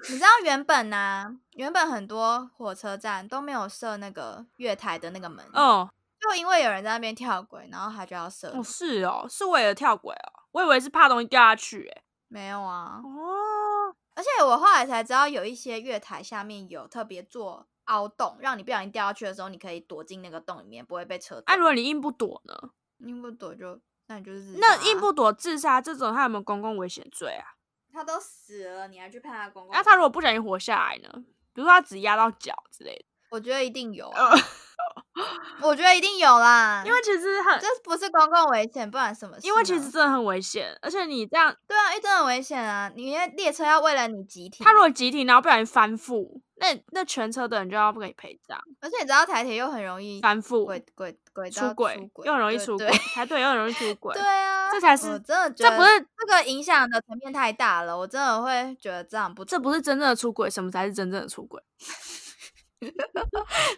你知道原本呢？原本很多火车站都没有设那个月台的那个门。哦。就因为有人在那边跳轨，然后他就要设。哦，是哦，是为了跳轨哦，我以为是怕东西掉下去，哎，没有啊。哦，而且我后来才知道，有一些月台下面有特别做凹洞，让你不小心掉下去的时候，你可以躲进那个洞里面，不会被车。啊如果你硬不躲呢？硬不躲就那你就是那硬不躲自杀这种，他有没有公共危险罪啊？他都死了，你还去判他公共？那他如果不小心活下来呢？比如说他只压到脚之类的，我觉得一定有。我觉得一定有啦，因为其实很这不是公共危险，不然什么？因为其实真的很危险，而且你这样对啊，因为真的很危险啊！你因为列车要为了你急停，他如果急停然后不小心翻覆，那那全车的人就要不给你赔偿。而且你知道台铁又很容易翻覆，轨轨轨出轨，又很容易出轨，台铁又很容易出轨。对啊，这才是真的，这不是这个影响的层面太大了，我真的会觉得这样不，这不是真正的出轨，什么才是真正的出轨？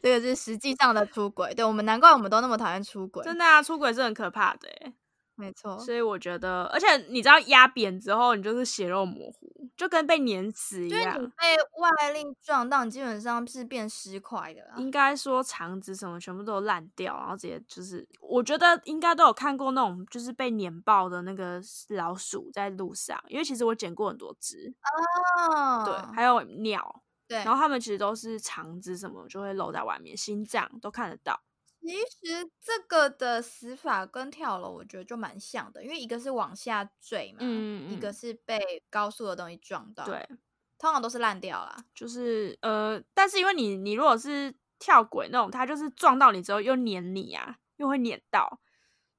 这个是实际上的出轨，对我们难怪我们都那么讨厌出轨。真的啊，出轨是很可怕的，哎，没错。所以我觉得，而且你知道压扁之后，你就是血肉模糊，就跟被碾死一样。你被外力撞到，你基本上是变尸块的。应该说肠子什么全部都烂掉，然后直接就是，我觉得应该都有看过那种就是被碾爆的那个老鼠在路上，因为其实我捡过很多只哦，对，还有鸟。对，然后他们其实都是肠子什么就会露在外面，心脏都看得到。其实这个的死法跟跳楼，我觉得就蛮像的，因为一个是往下坠嘛，嗯一个是被高速的东西撞到。对，通常都是烂掉啦。就是呃，但是因为你你如果是跳轨那种，它就是撞到你之后又碾你啊，又会碾到。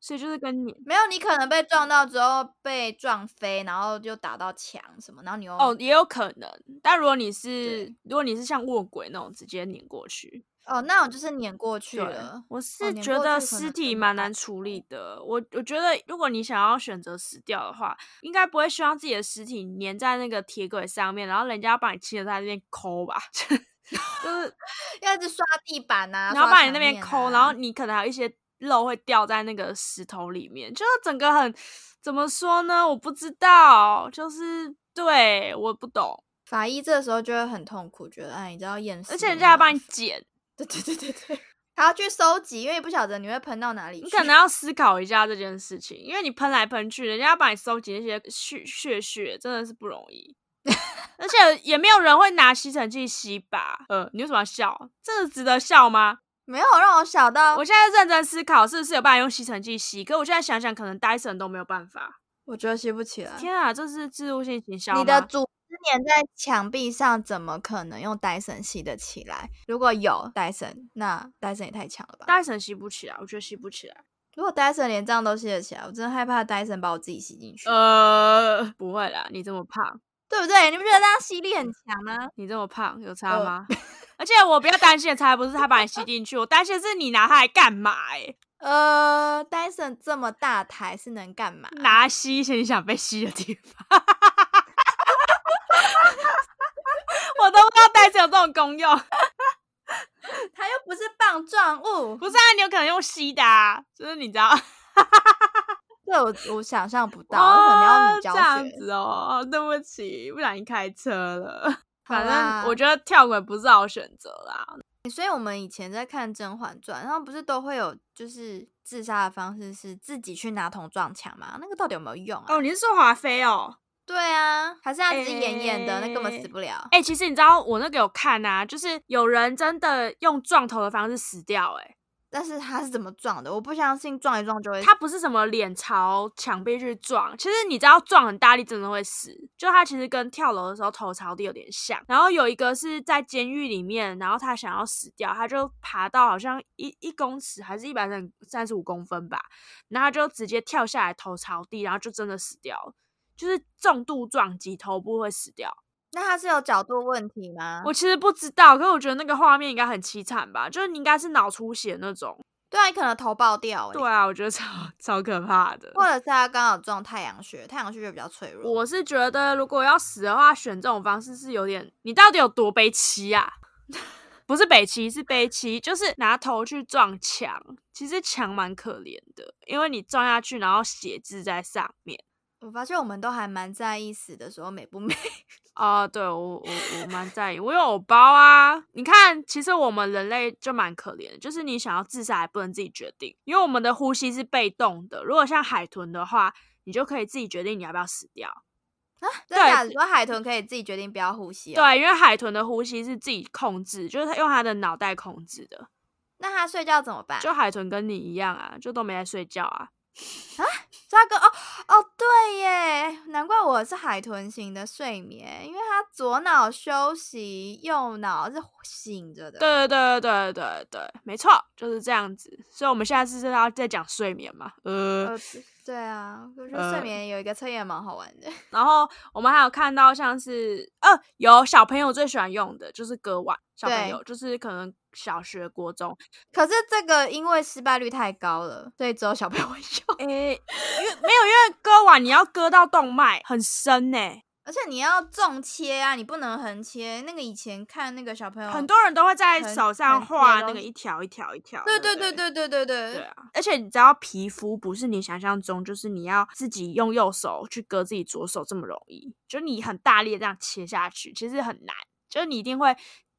所以就是跟你没有，你可能被撞到之后被撞飞，然后就打到墙什么，然后你又哦也有可能。但如果你是如果你是像卧轨那种直接碾过去，哦，那种就是碾过去了。我是觉得尸体蛮难处理的。我我觉得如果你想要选择死掉的话，应该不会希望自己的尸体粘在那个铁轨上面，然后人家要帮你亲的在那边抠吧，就是要一直刷地板啊，然后把你那边抠，然后你可能还有一些。肉会掉在那个石头里面，就是整个很怎么说呢？我不知道，就是对，我不懂。法医这时候就会很痛苦，觉得哎，你知道验尸，而且人家要帮你 剪，对对对对对，还 要去收集，因为不晓得你会喷到哪里。你可能要思考一下这件事情，因为你喷来喷去，人家要帮你收集那些血血血，真的是不容易。而且也没有人会拿吸尘器吸吧？呃，你为什么要笑？这个值得笑吗？没有让我想到，我现在认真思考是不是有办法用吸尘器吸，可我现在想想，可能 Dyson 都没有办法。我觉得吸不起来。天啊，这是自入性行销你的组织粘在墙壁上，怎么可能用戴森吸得起来？如果有戴森，那戴森也太强了吧？戴森吸不起来，我觉得吸不起来。如果戴森连这样都吸得起来，我真的害怕戴森把我自己吸进去。呃，不会啦，你这么胖，对不对？你不觉得这样吸力很强吗？你这么胖，有差吗？而且我比较担心的才不是他把你吸进去，我担心的是你拿它来干嘛？哎，呃，戴森这么大台是能干嘛？拿吸一些你想被吸的地方。我都不知道戴森有这种功用，它又不是棒状物，不是啊？你有可能用吸的，啊，就是你知道？这我我想象不到，可能要你教这样子哦。对不起，不小心开车了。反正我觉得跳轨不是好选择啦，所以我们以前在看《甄嬛传》，然后不是都会有就是自杀的方式是自己去拿桶撞墙吗？那个到底有没有用啊？哦，你是说华妃哦？对啊，还是他只是演演的，那根本死不了。哎，其实你知道我那个有看啊，就是有人真的用撞头的方式死掉，哎。但是他是怎么撞的？我不相信撞一撞就会。他不是什么脸朝墙壁去撞，其实你知道撞很大力真的会死。就他其实跟跳楼的时候头朝地有点像。然后有一个是在监狱里面，然后他想要死掉，他就爬到好像一一公尺还是一百三三十五公分吧，然后就直接跳下来头朝地，然后就真的死掉了，就是重度撞击头部会死掉。那他是有角度问题吗？我其实不知道，可是我觉得那个画面应该很凄惨吧，就是你应该是脑出血那种。对啊，你可能头爆掉。对啊，我觉得超超可怕的。或者是他刚好撞太阳穴，太阳穴就比较脆弱。我是觉得如果要死的话，选这种方式是有点，你到底有多悲戚啊？不是悲戚，是悲戚，就是拿头去撞墙。其实墙蛮可怜的，因为你撞下去，然后血渍在上面。我发现我们都还蛮在意死的时候美不美。啊，对我我我蛮在意，我有偶包啊。你看，其实我们人类就蛮可怜的，就是你想要自杀还不能自己决定，因为我们的呼吸是被动的。如果像海豚的话，你就可以自己决定你要不要死掉啊。对，说海豚可以自己决定不要呼吸。对，因为海豚的呼吸是自己控制，就是他用它的脑袋控制的。那它睡觉怎么办？就海豚跟你一样啊，就都没在睡觉啊。啊，抓个哦哦，对耶，难怪我是海豚型的睡眠，因为他左脑休息，右脑是醒着的。对对对对对没错，就是这样子。所以我们下次是要再讲睡眠嘛？呃，对啊，我觉得睡眠有一个测验蛮好玩的。然后我们还有看到像是，呃，有小朋友最喜欢用的就是割腕，小朋友就是可能。小学、国中，可是这个因为失败率太高了，所以只有小朋友会 用。诶，因为没有，因为割腕你要割到动脉很深呢，而且你要重切啊，你不能横切。那个以前看那个小朋友，很多人都会在手上画那个一条一条一条。对对对对对对对。对啊，而且你知道皮肤不是你想象中，就是你要自己用右手去割自己左手这么容易，就你很大力这样切下去，其实很难，就是你一定会。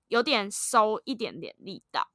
有点收一点点力道，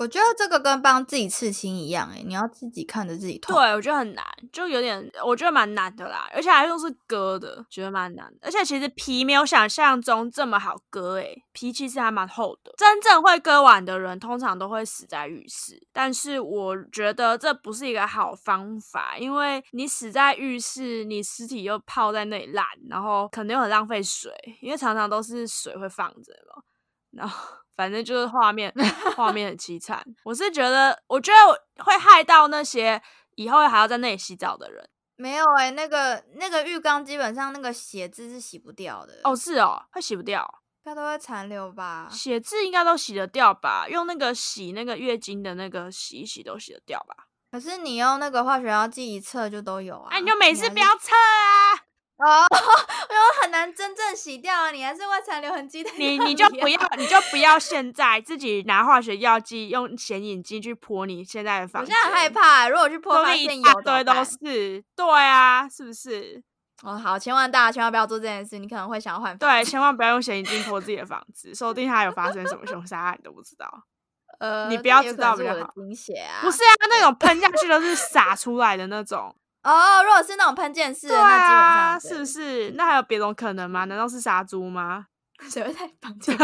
我觉得这个跟帮自己刺青一样，哎，你要自己看着自己痛。对，我觉得很难，就有点，我觉得蛮难的啦，而且还又是割的，觉得蛮难。而且其实皮没有想象中这么好割，哎，皮其实还蛮厚的。真正会割完的人，通常都会死在浴室。但是我觉得这不是一个好方法，因为你死在浴室，你尸体又泡在那里烂，然后可能又很浪费水，因为常常都是水会放着嘛。然后反正就是画面，画面很凄惨。我是觉得，我觉得会害到那些以后还要在那里洗澡的人。没有哎，那个那个浴缸基本上那个血渍是洗不掉的。哦，是哦，会洗不掉，应该都会残留吧？血渍应该都洗得掉吧？用那个洗那个月经的那个洗一洗都洗得掉吧？可是你用那个化学药剂一测就都有啊。哎，你就每次不要测啊。哦，因为很难真正洗掉啊，你还是会残留痕迹的。你你就不要，你就不要现在自己拿化学药剂用显影剂去泼你现在的房子。我现在害怕，如果去泼发现有对都是，对啊，是不是？哦，好，千万大家千万不要做这件事，你可能会想要换。对，千万不要用显影剂泼自己的房子，说不定它有发生什么凶杀案你都不知道。呃，你不要知道比较好。惊血啊！不是啊，那种喷下去都是洒出来的那种。哦，如果是那种喷溅式，那基本上是不是？那还有别种可能吗？难道是杀猪吗？谁会在房间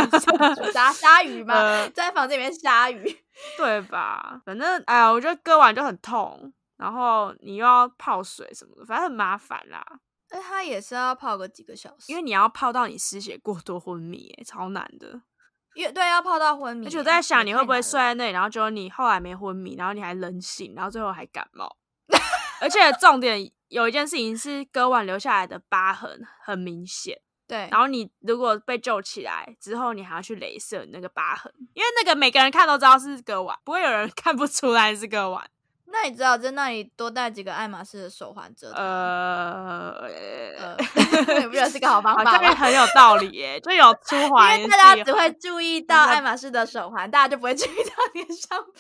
杀鲨 鱼吗？在房间里面杀鱼，对吧？反正哎呀，我觉得割完就很痛，然后你又要泡水什么的，反正很麻烦啦。哎，它也是要泡个几个小时，因为你要泡到你失血过多昏迷，哎，超难的。因对，要泡到昏迷。而且我在想，你会不会睡在那里，然后就你后来没昏迷，然后你还冷醒，然后最后还感冒。而且重点有一件事情是割腕留下来的疤痕很明显，对。然后你如果被救起来之后，你还要去镭射那个疤痕，因为那个每个人看都知道是割腕，不会有人 看不出来是割腕。那你知道在那里多戴几个爱马仕的手环遮？呃呃，你不觉得是个好方法吗？很有道理耶，就有出环，因为大家只会注意到爱马仕的手环，大家就不会注意到你的伤疤。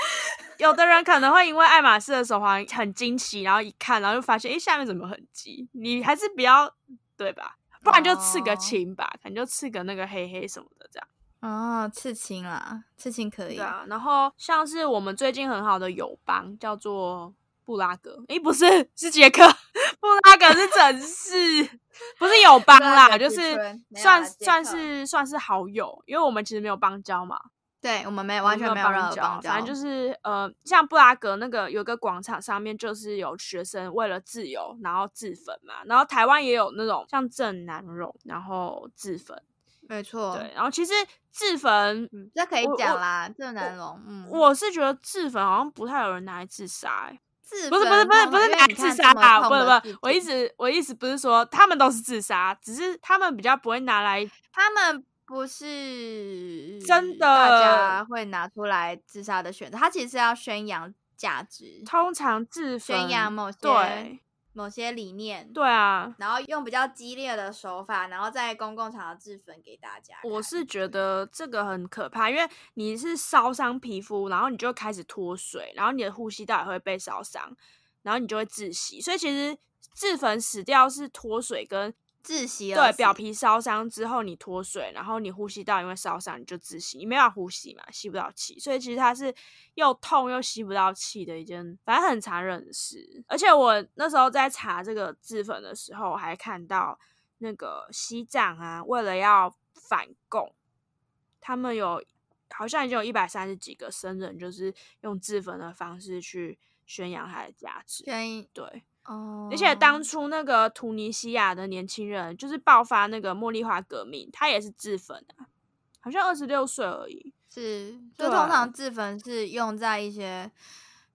有的人可能会因为爱马仕的手环很惊奇，然后一看，然后就发现，哎，下面怎么很急？你还是不要对吧？不然就刺个青吧，可能就刺个那个黑黑什么的这样。哦，刺青啊，刺青可以。对啊，然后像是我们最近很好的友邦叫做布拉格，诶，不是，是捷克。布拉格是城市，不是友邦啦，就是算算是算是好友，因为我们其实没有邦交嘛。对我们没有完全没有任何帮反正就是呃，像布拉格那个有个广场上面，就是有学生为了自由，然后自焚嘛。然后台湾也有那种像郑南榕，然后自焚，没错。对，然后其实自焚，这可以讲啦，郑南榕。嗯，我是觉得自焚好像不太有人拿来自杀，自不是不是不是不是拿来自杀啊，不是不是，我意思我意思不是说他们都是自杀，只是他们比较不会拿来他们。不是真的，大家会拿出来自杀的选择。他其实是要宣扬价值，通常自宣扬某些某些理念。对啊，然后用比较激烈的手法，然后在公共场合自焚给大家。我是觉得这个很可怕，因为你是烧伤皮肤，然后你就开始脱水，然后你的呼吸道也会被烧伤，然后你就会窒息。所以其实自焚死掉是脱水跟。窒息，对，表皮烧伤之后你脱水，然后你呼吸道因为烧伤你就窒息，你没法呼吸嘛，吸不到气，所以其实它是又痛又吸不到气的一件，反正很残忍的事。而且我那时候在查这个自焚的时候，还看到那个西藏啊，为了要反共，他们有好像已经有一百三十几个僧人，就是用自焚的方式去宣扬他的价值。对。哦，而且当初那个突尼西亚的年轻人，就是爆发那个茉莉花革命，他也是自焚啊，好像二十六岁而已。是，就通常自焚是用在一些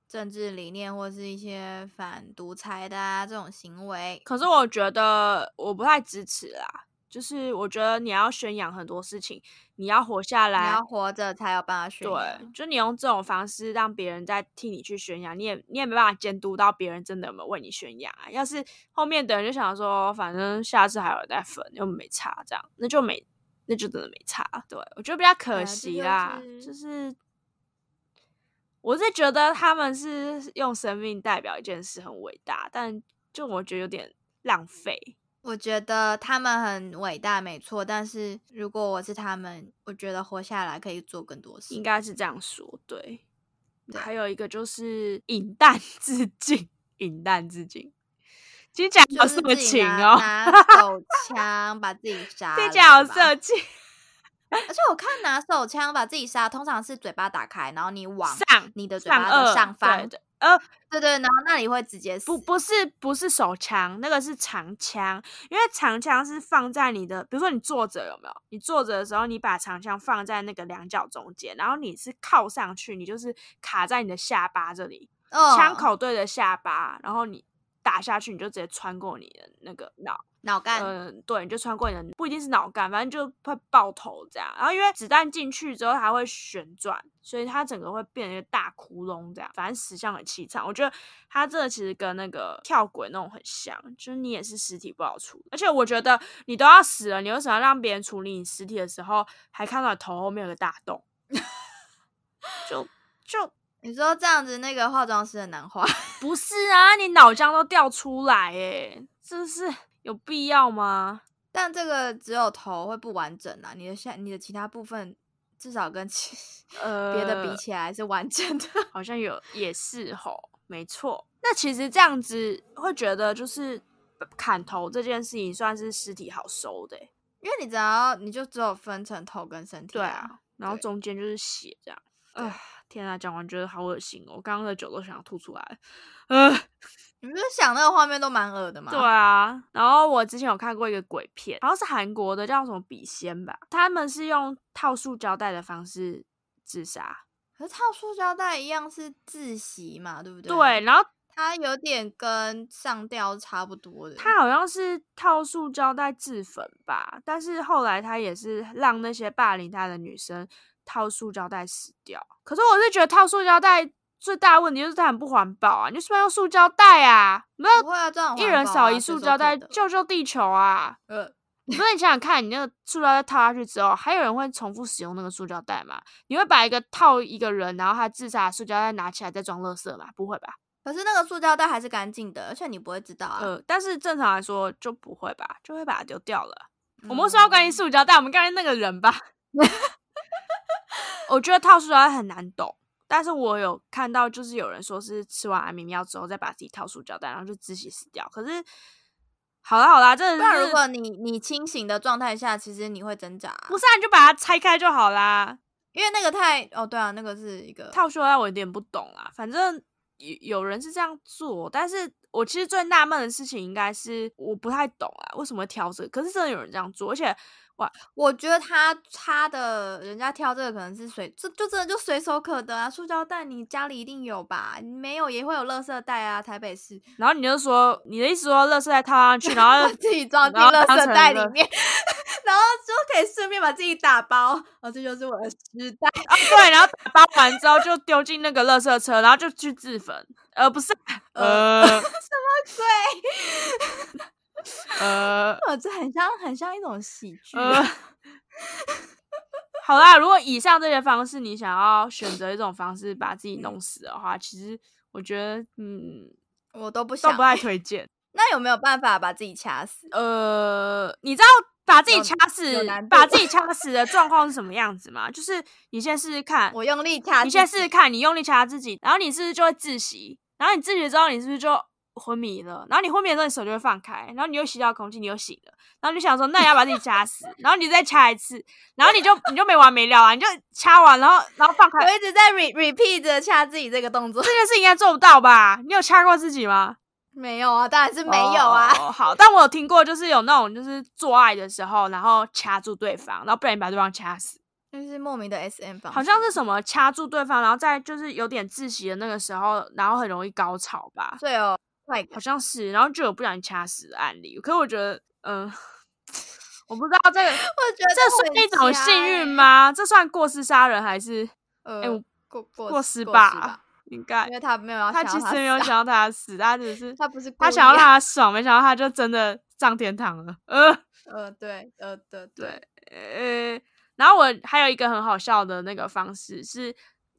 政治理念或是一些反独裁的啊这种行为。可是我觉得我不太支持啦。就是我觉得你要宣扬很多事情，你要活下来，你要活着才有办法宣扬。对，就你用这种方式让别人在替你去宣扬，你也你也没办法监督到别人真的有没有为你宣扬啊。要是后面的人就想说，反正下次还有人在粉，又没差，这样那就没那就真的没差。对我觉得比较可惜啦，就是我是觉得他们是用生命代表一件事很伟大，但就我觉得有点浪费。我觉得他们很伟大，没错。但是如果我是他们，我觉得活下来可以做更多事，应该是这样说。对，还有一个就是饮弹自尽，饮弹自尽，听起来好色情哦，拿 手枪把自己杀，听起来好色情。而且我看拿手枪把自己杀，通常是嘴巴打开，然后你往上你的嘴巴的上方。呃，对对，然后那里会直接不不是不是手枪，那个是长枪，因为长枪是放在你的，比如说你坐着有没有？你坐着的时候，你把长枪放在那个两脚中间，然后你是靠上去，你就是卡在你的下巴这里，枪口对着下巴，然后你打下去，你就直接穿过你的那个脑。脑干，嗯，对，你就穿过你的，不一定是脑干，反正就会爆头这样。然后因为子弹进去之后，它会旋转，所以它整个会变成一个大窟窿这样。反正死相很凄惨，我觉得它这其实跟那个跳轨那种很像，就是你也是尸体不好处理。而且我觉得你都要死了，你为什么要让别人处理你尸体的时候还看到头后面有个大洞？就就你说这样子，那个化妆师很难画？不是啊，你脑浆都掉出来，哎，这是。有必要吗？但这个只有头会不完整啊，你的下你的其他部分至少跟其呃 别的比起来是完整的，好像有也是吼，没错。那其实这样子会觉得就是砍头这件事情算是尸体好收的，因为你只要你就只有分成头跟身体，对啊，然后中间就是血这样。啊，天啊，讲完觉得好恶心哦，我刚刚的酒都想要吐出来，呃。你不是想那个画面都蛮恶的吗？对啊，然后我之前有看过一个鬼片，好像是韩国的，叫什么《笔仙》吧？他们是用套塑胶袋的方式自杀，可是套塑胶袋一样是自习嘛，对不对？对，然后它有点跟上吊差不多的，它好像是套塑胶袋自焚吧？但是后来他也是让那些霸凌他的女生套塑胶袋死掉。可是我是觉得套塑胶袋。最大的问题就是它很不环保啊！你是不是用塑胶袋啊？没有，不会啊，这样一人少一塑胶袋，救救地球啊！呃，你说你想想看，你那个塑胶袋套下去之后，还有人会重复使用那个塑胶袋吗？你会把一个套一个人，然后他自杀塑胶袋拿起来再装垃圾吗？不会吧？可是那个塑胶袋还是干净的，而且你不会知道啊。呃，但是正常来说就不会吧？就会把它丢掉了。我们说要关于塑胶袋，我们刚才那个人吧。我觉得套塑料很难懂。但是我有看到，就是有人说是吃完安眠药之后再把自己套塑胶袋，然后就窒息死掉。可是，好啦好啦，这那如果你你清醒的状态下，其实你会挣扎。不是，啊你就把它拆开就好啦。因为那个太哦，对啊，那个是一个套塑料，我有点不懂啦。反正有有人是这样做，但是我其实最纳闷的事情应该是我不太懂啊，为什么会挑这个？可是真的有人这样做，而且。哇，我觉得他他的人家挑这个可能是随这就真的就随手可得啊，塑胶袋你家里一定有吧？没有也会有垃圾袋啊，台北市。然后你就说你的意思说垃圾袋套上去，然后自己装进垃圾袋里面，然后就可以顺便把自己打包。哦，这就是我的时代 啊！对，然后打包完之后就丢进那个垃圾车，然后就去自焚。呃，不是，呃，什么鬼？呃，这很像很像一种喜剧。好啦，如果以上这些方式你想要选择一种方式把自己弄死的话，其实我觉得，嗯，我都不想，都不太推荐。那有没有办法把自己掐死？呃，你知道把自己掐死，把自己掐死的状况是什么样子吗？就是你先试试看，我用力掐，你先试试看，你用力掐自己，然后你是不是就会窒息？然后你窒息之后，你是不是就昏迷了？然后你昏迷的时候，你手就会放开，然后你又吸到空气，你又醒了。然后你想说，那你要把自己掐死，然后你再掐一次，然后你就你就没完没了啊！你就掐完，然后然后放开。我一直在 re repeat 着掐自己这个动作，这件事应该做不到吧？你有掐过自己吗？没有啊，当然是没有啊。好，但我有听过，就是有那种就是做爱的时候，然后掐住对方，然后不然把对方掐死，就是莫名的 S M 方。好像是什么掐住对方，然后在就是有点窒息的那个时候，然后很容易高潮吧？对哦，好像是，然后就有不小心掐死的案例。可是我觉得，嗯。我不知道这个，我觉得这是一种幸运吗？这算过失杀人还是呃过过失吧？应该，因为他没有他其实没有想到他死，他只是他不是他想要让他爽，没想到他就真的上天堂了。呃呃，对，呃对对，呃，然后我还有一个很好笑的那个方式是。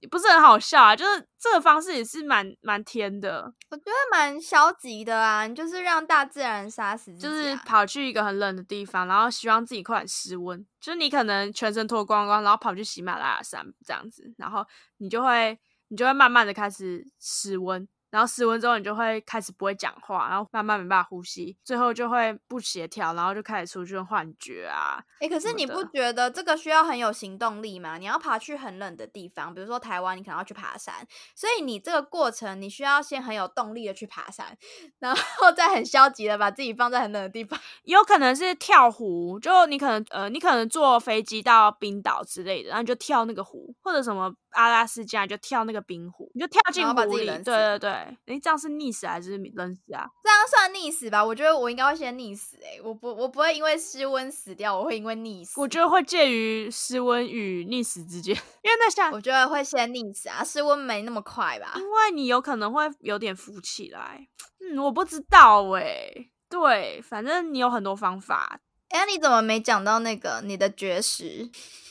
不是很好笑啊，就是这个方式也是蛮蛮甜的，我觉得蛮消极的啊。你就是让大自然杀死，就是跑去一个很冷的地方，然后希望自己快点失温。就是你可能全身脱光光，然后跑去喜马拉雅山这样子，然后你就会你就会慢慢的开始失温。然后失温之后，你就会开始不会讲话，然后慢慢没办法呼吸，最后就会不协调，然后就开始出现幻觉啊。哎，可是你不觉得这个需要很有行动力吗？你要爬去很冷的地方，比如说台湾，你可能要去爬山，所以你这个过程你需要先很有动力的去爬山，然后再很消极的把自己放在很冷的地方。有可能是跳湖，就你可能呃，你可能坐飞机到冰岛之类的，然后你就跳那个湖，或者什么。阿拉斯加就跳那个冰湖，你就跳进湖里。对对对，哎，这样是溺死还是冷死啊？这样算溺死吧？我觉得我应该会先溺死。哎，我不，我不会因为失温死掉，我会因为溺死。我觉得会介于失温与溺死之间，因为那下我觉得会先溺死啊，失温没那么快吧？因为你有可能会有点浮起来。嗯，我不知道哎。对，反正你有很多方法。哎，你怎么没讲到那个你的绝食？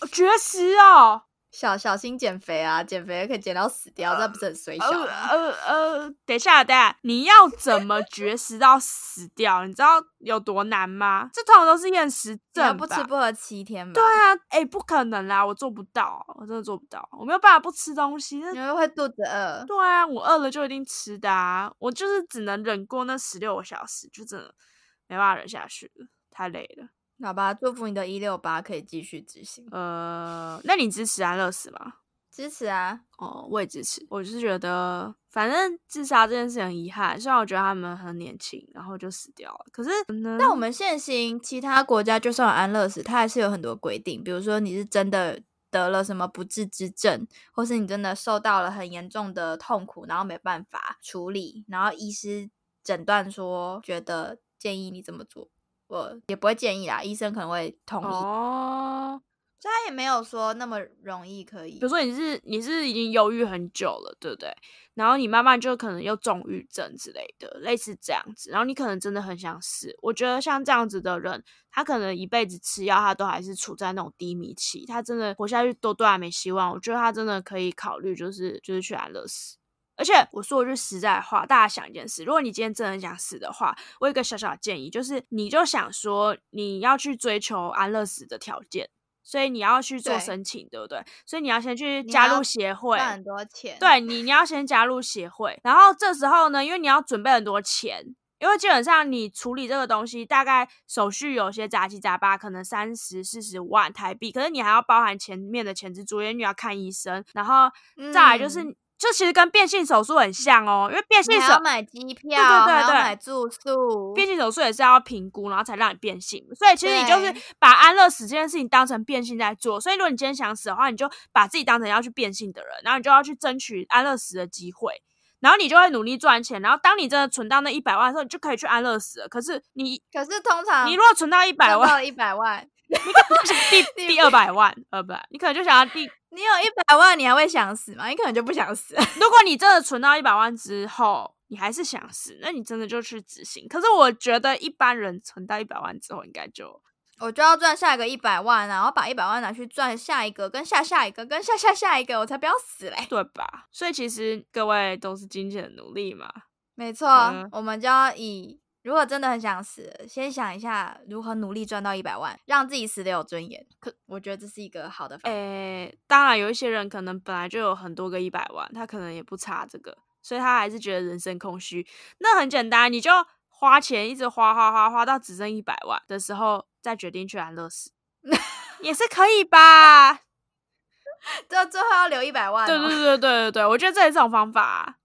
绝食哦。小小心减肥啊！减肥可以减到死掉，这不是很水小吗？呃呃，等一下，等下，你要怎么绝食到死掉？你知道有多难吗？这通常都是厌食症不吃不喝七天吧？对啊，哎，不可能啦，我做不到，我真的做不到，我没有办法不吃东西，因为会肚子饿。对啊，我饿了就一定吃的啊，我就是只能忍过那十六个小时，就真的没办法忍下去了，太累了。好吧，祝福你的一六八可以继续执行。呃，那你支持安乐死吗？支持啊。哦，我也支持。我是觉得，反正自杀这件事很遗憾。虽然我觉得他们很年轻，然后就死掉了。可是，那我们现行其他国家就算有安乐死，它还是有很多规定。比如说，你是真的得了什么不治之症，或是你真的受到了很严重的痛苦，然后没办法处理，然后医师诊断说，觉得建议你这么做。我也不会建议啦，医生可能会同意哦。所以他也没有说那么容易可以。比如说你是你是已经忧郁很久了，对不对？然后你慢慢就可能又重郁症之类的，类似这样子。然后你可能真的很想死。我觉得像这样子的人，他可能一辈子吃药，他都还是处在那种低迷期，他真的活下去都都还没希望。我觉得他真的可以考虑，就是就是去安乐死。而且我说句实在话，大家想一件事：如果你今天真的想死的话，我有一个小小的建议，就是你就想说你要去追求安乐死的条件，所以你要去做申请，对不对？所以你要先去加入协会，很多钱。对你，你要先加入协会，然后这时候呢，因为你要准备很多钱，因为基本上你处理这个东西，大概手续有些杂七杂八，可能三十四十万台币，可是你还要包含前面的前置作业，你要看医生，然后再来就是。这其实跟变性手术很像哦，因为变性手买机票，对对对买住宿，变性手术也是要评估，然后才让你变性。所以其实你就是把安乐死这件事情当成变性在做。所以如果你今天想死的话，你就把自己当成要去变性的人，然后你就要去争取安乐死的机会，然后你就会努力赚钱。然后当你真的存到那一百万的时候，你就可以去安乐死了。可是你，可是通常你如果存到一百万，一百万。你可能第第二百万，呃，不，你可能就想要第，你有一百万，你还会想死吗？你可能就不想死。如果你真的存到一百万之后，你还是想死，那你真的就去执行。可是我觉得一般人存到一百万之后，应该就我就要赚下一个一百万，然后把一百万拿去赚下一个，跟下下一个，跟下下下一个，我才不要死嘞，对吧？所以其实各位都是金钱的奴隶嘛。没错，我们就要以。如果真的很想死，先想一下如何努力赚到一百万，让自己死的有尊严。可我觉得这是一个好的方法。诶，当然有一些人可能本来就有很多个一百万，他可能也不差这个，所以他还是觉得人生空虚。那很简单，你就花钱一直花花花花到只剩一百万的时候，再决定去安乐死，也是可以吧？就最后要留一百万。对对对对对对，我觉得这也是种方法。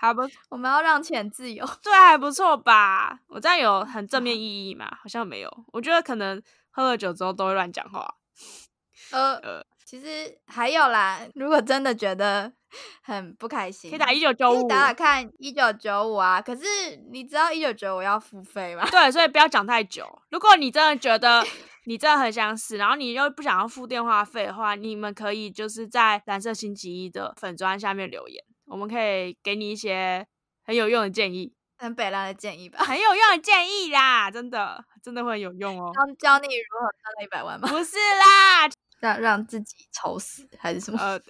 还不，我们要让钱自由，对，还不错吧？我这样有很正面意义吗？好像没有。我觉得可能喝了酒之后都会乱讲话。呃呃，其实还有啦，如果真的觉得 很不开心，可以打一九九五，打打看一九九五啊。可是你知道一九九五要付费吗？对，所以不要讲太久。如果你真的觉得 你真的很想死，然后你又不想要付电话费的话，你们可以就是在蓝色星期一的粉砖下面留言。我们可以给你一些很有用的建议，很北兰的建议吧，很有用的建议啦，真的，真的会很有用哦。教教你如何赚到一百万吗？不是啦，让让自己愁死还是什么？呃，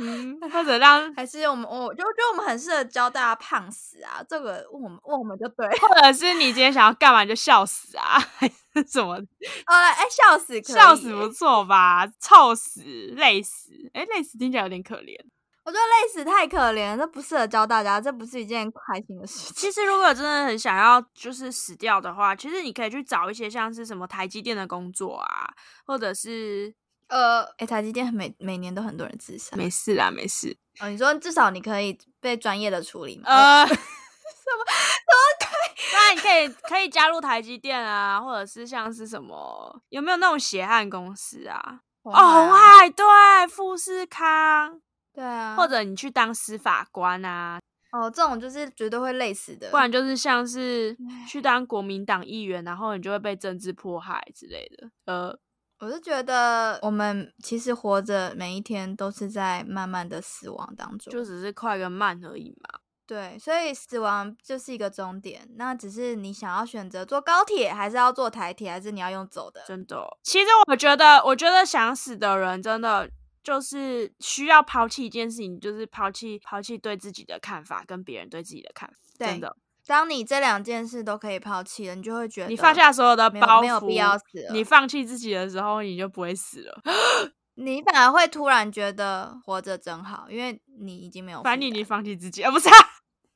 嗯，或者让还是我们，我就觉得我们很适合教大家胖死啊。这个问我们问我们就对，或者是你今天想要干嘛就笑死啊，还是什么？哦，哎，笑死，笑死不错吧？臭死，累死，哎，累死听起来有点可怜。我觉得累死太可怜，这不适合教大家，这不是一件开心的事。其实如果真的很想要就是死掉的话，其实你可以去找一些像是什么台积电的工作啊，或者是。呃，哎，台积电每每年都很多人自杀，没事啦，没事。哦，你说至少你可以被专业的处理吗？呃，什么？什么可以？那你可以可以加入台积电啊，或者是像是什么？有没有那种血汗公司啊？哦，红海对，富士康对啊，或者你去当司法官啊？哦，这种就是绝对会累死的。不然就是像是去当国民党议员，然后你就会被政治迫害之类的。呃。我是觉得，我们其实活着每一天都是在慢慢的死亡当中，就只是快跟慢而已嘛。对，所以死亡就是一个终点，那只是你想要选择坐高铁，还是要坐台铁，还是你要用走的？真的，其实我觉得，我觉得想死的人真的就是需要抛弃一件事情，就是抛弃抛弃对自己的看法跟别人对自己的看法，真的。当你这两件事都可以抛弃了，你就会觉得你放下所有的包袱，没有必要死了。你放弃自己的时候，你就不会死了。你反而会突然觉得活着真好，因为你已经没有。反正你放弃自己，啊，不是？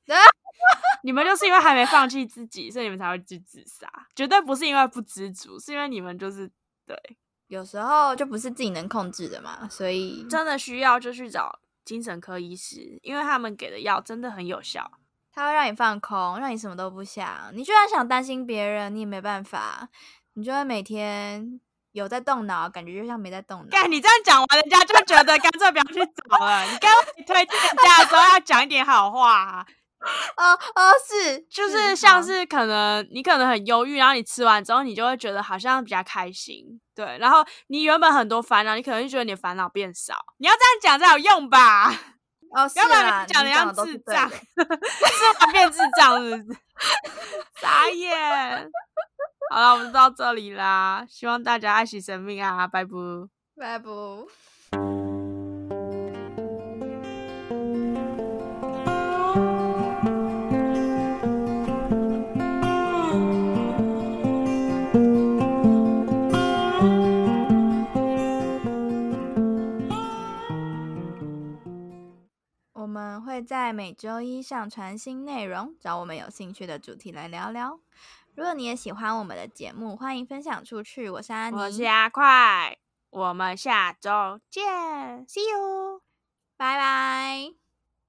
你们就是因为还没放弃自己，所以你们才会去自杀。绝对不是因为不知足，是因为你们就是对。有时候就不是自己能控制的嘛，所以真的需要就去找精神科医师，因为他们给的药真的很有效。它会让你放空，让你什么都不想。你居然想担心别人，你也没办法。你就会每天有在动脑，感觉就像没在动脑。干，你这样讲完，人家就觉得干脆不要去找了。你刚你推荐人家的时候要讲一点好话。哦哦，是，就是像是可能你可能很忧郁，然后你吃完之后，你就会觉得好像比较开心。对，然后你原本很多烦恼，你可能就觉得你的烦恼变少。你要这样讲才有用吧？哦，要不然讲的像智障，是吗？变智障是不是？傻眼。好了，我们到这里啦，希望大家爱惜生命啊！拜拜，拜拜。会在每周一上传新内容，找我们有兴趣的主题来聊聊。如果你也喜欢我们的节目，欢迎分享出去。我是安妮，我是阿快，我们下周见，See you，拜拜。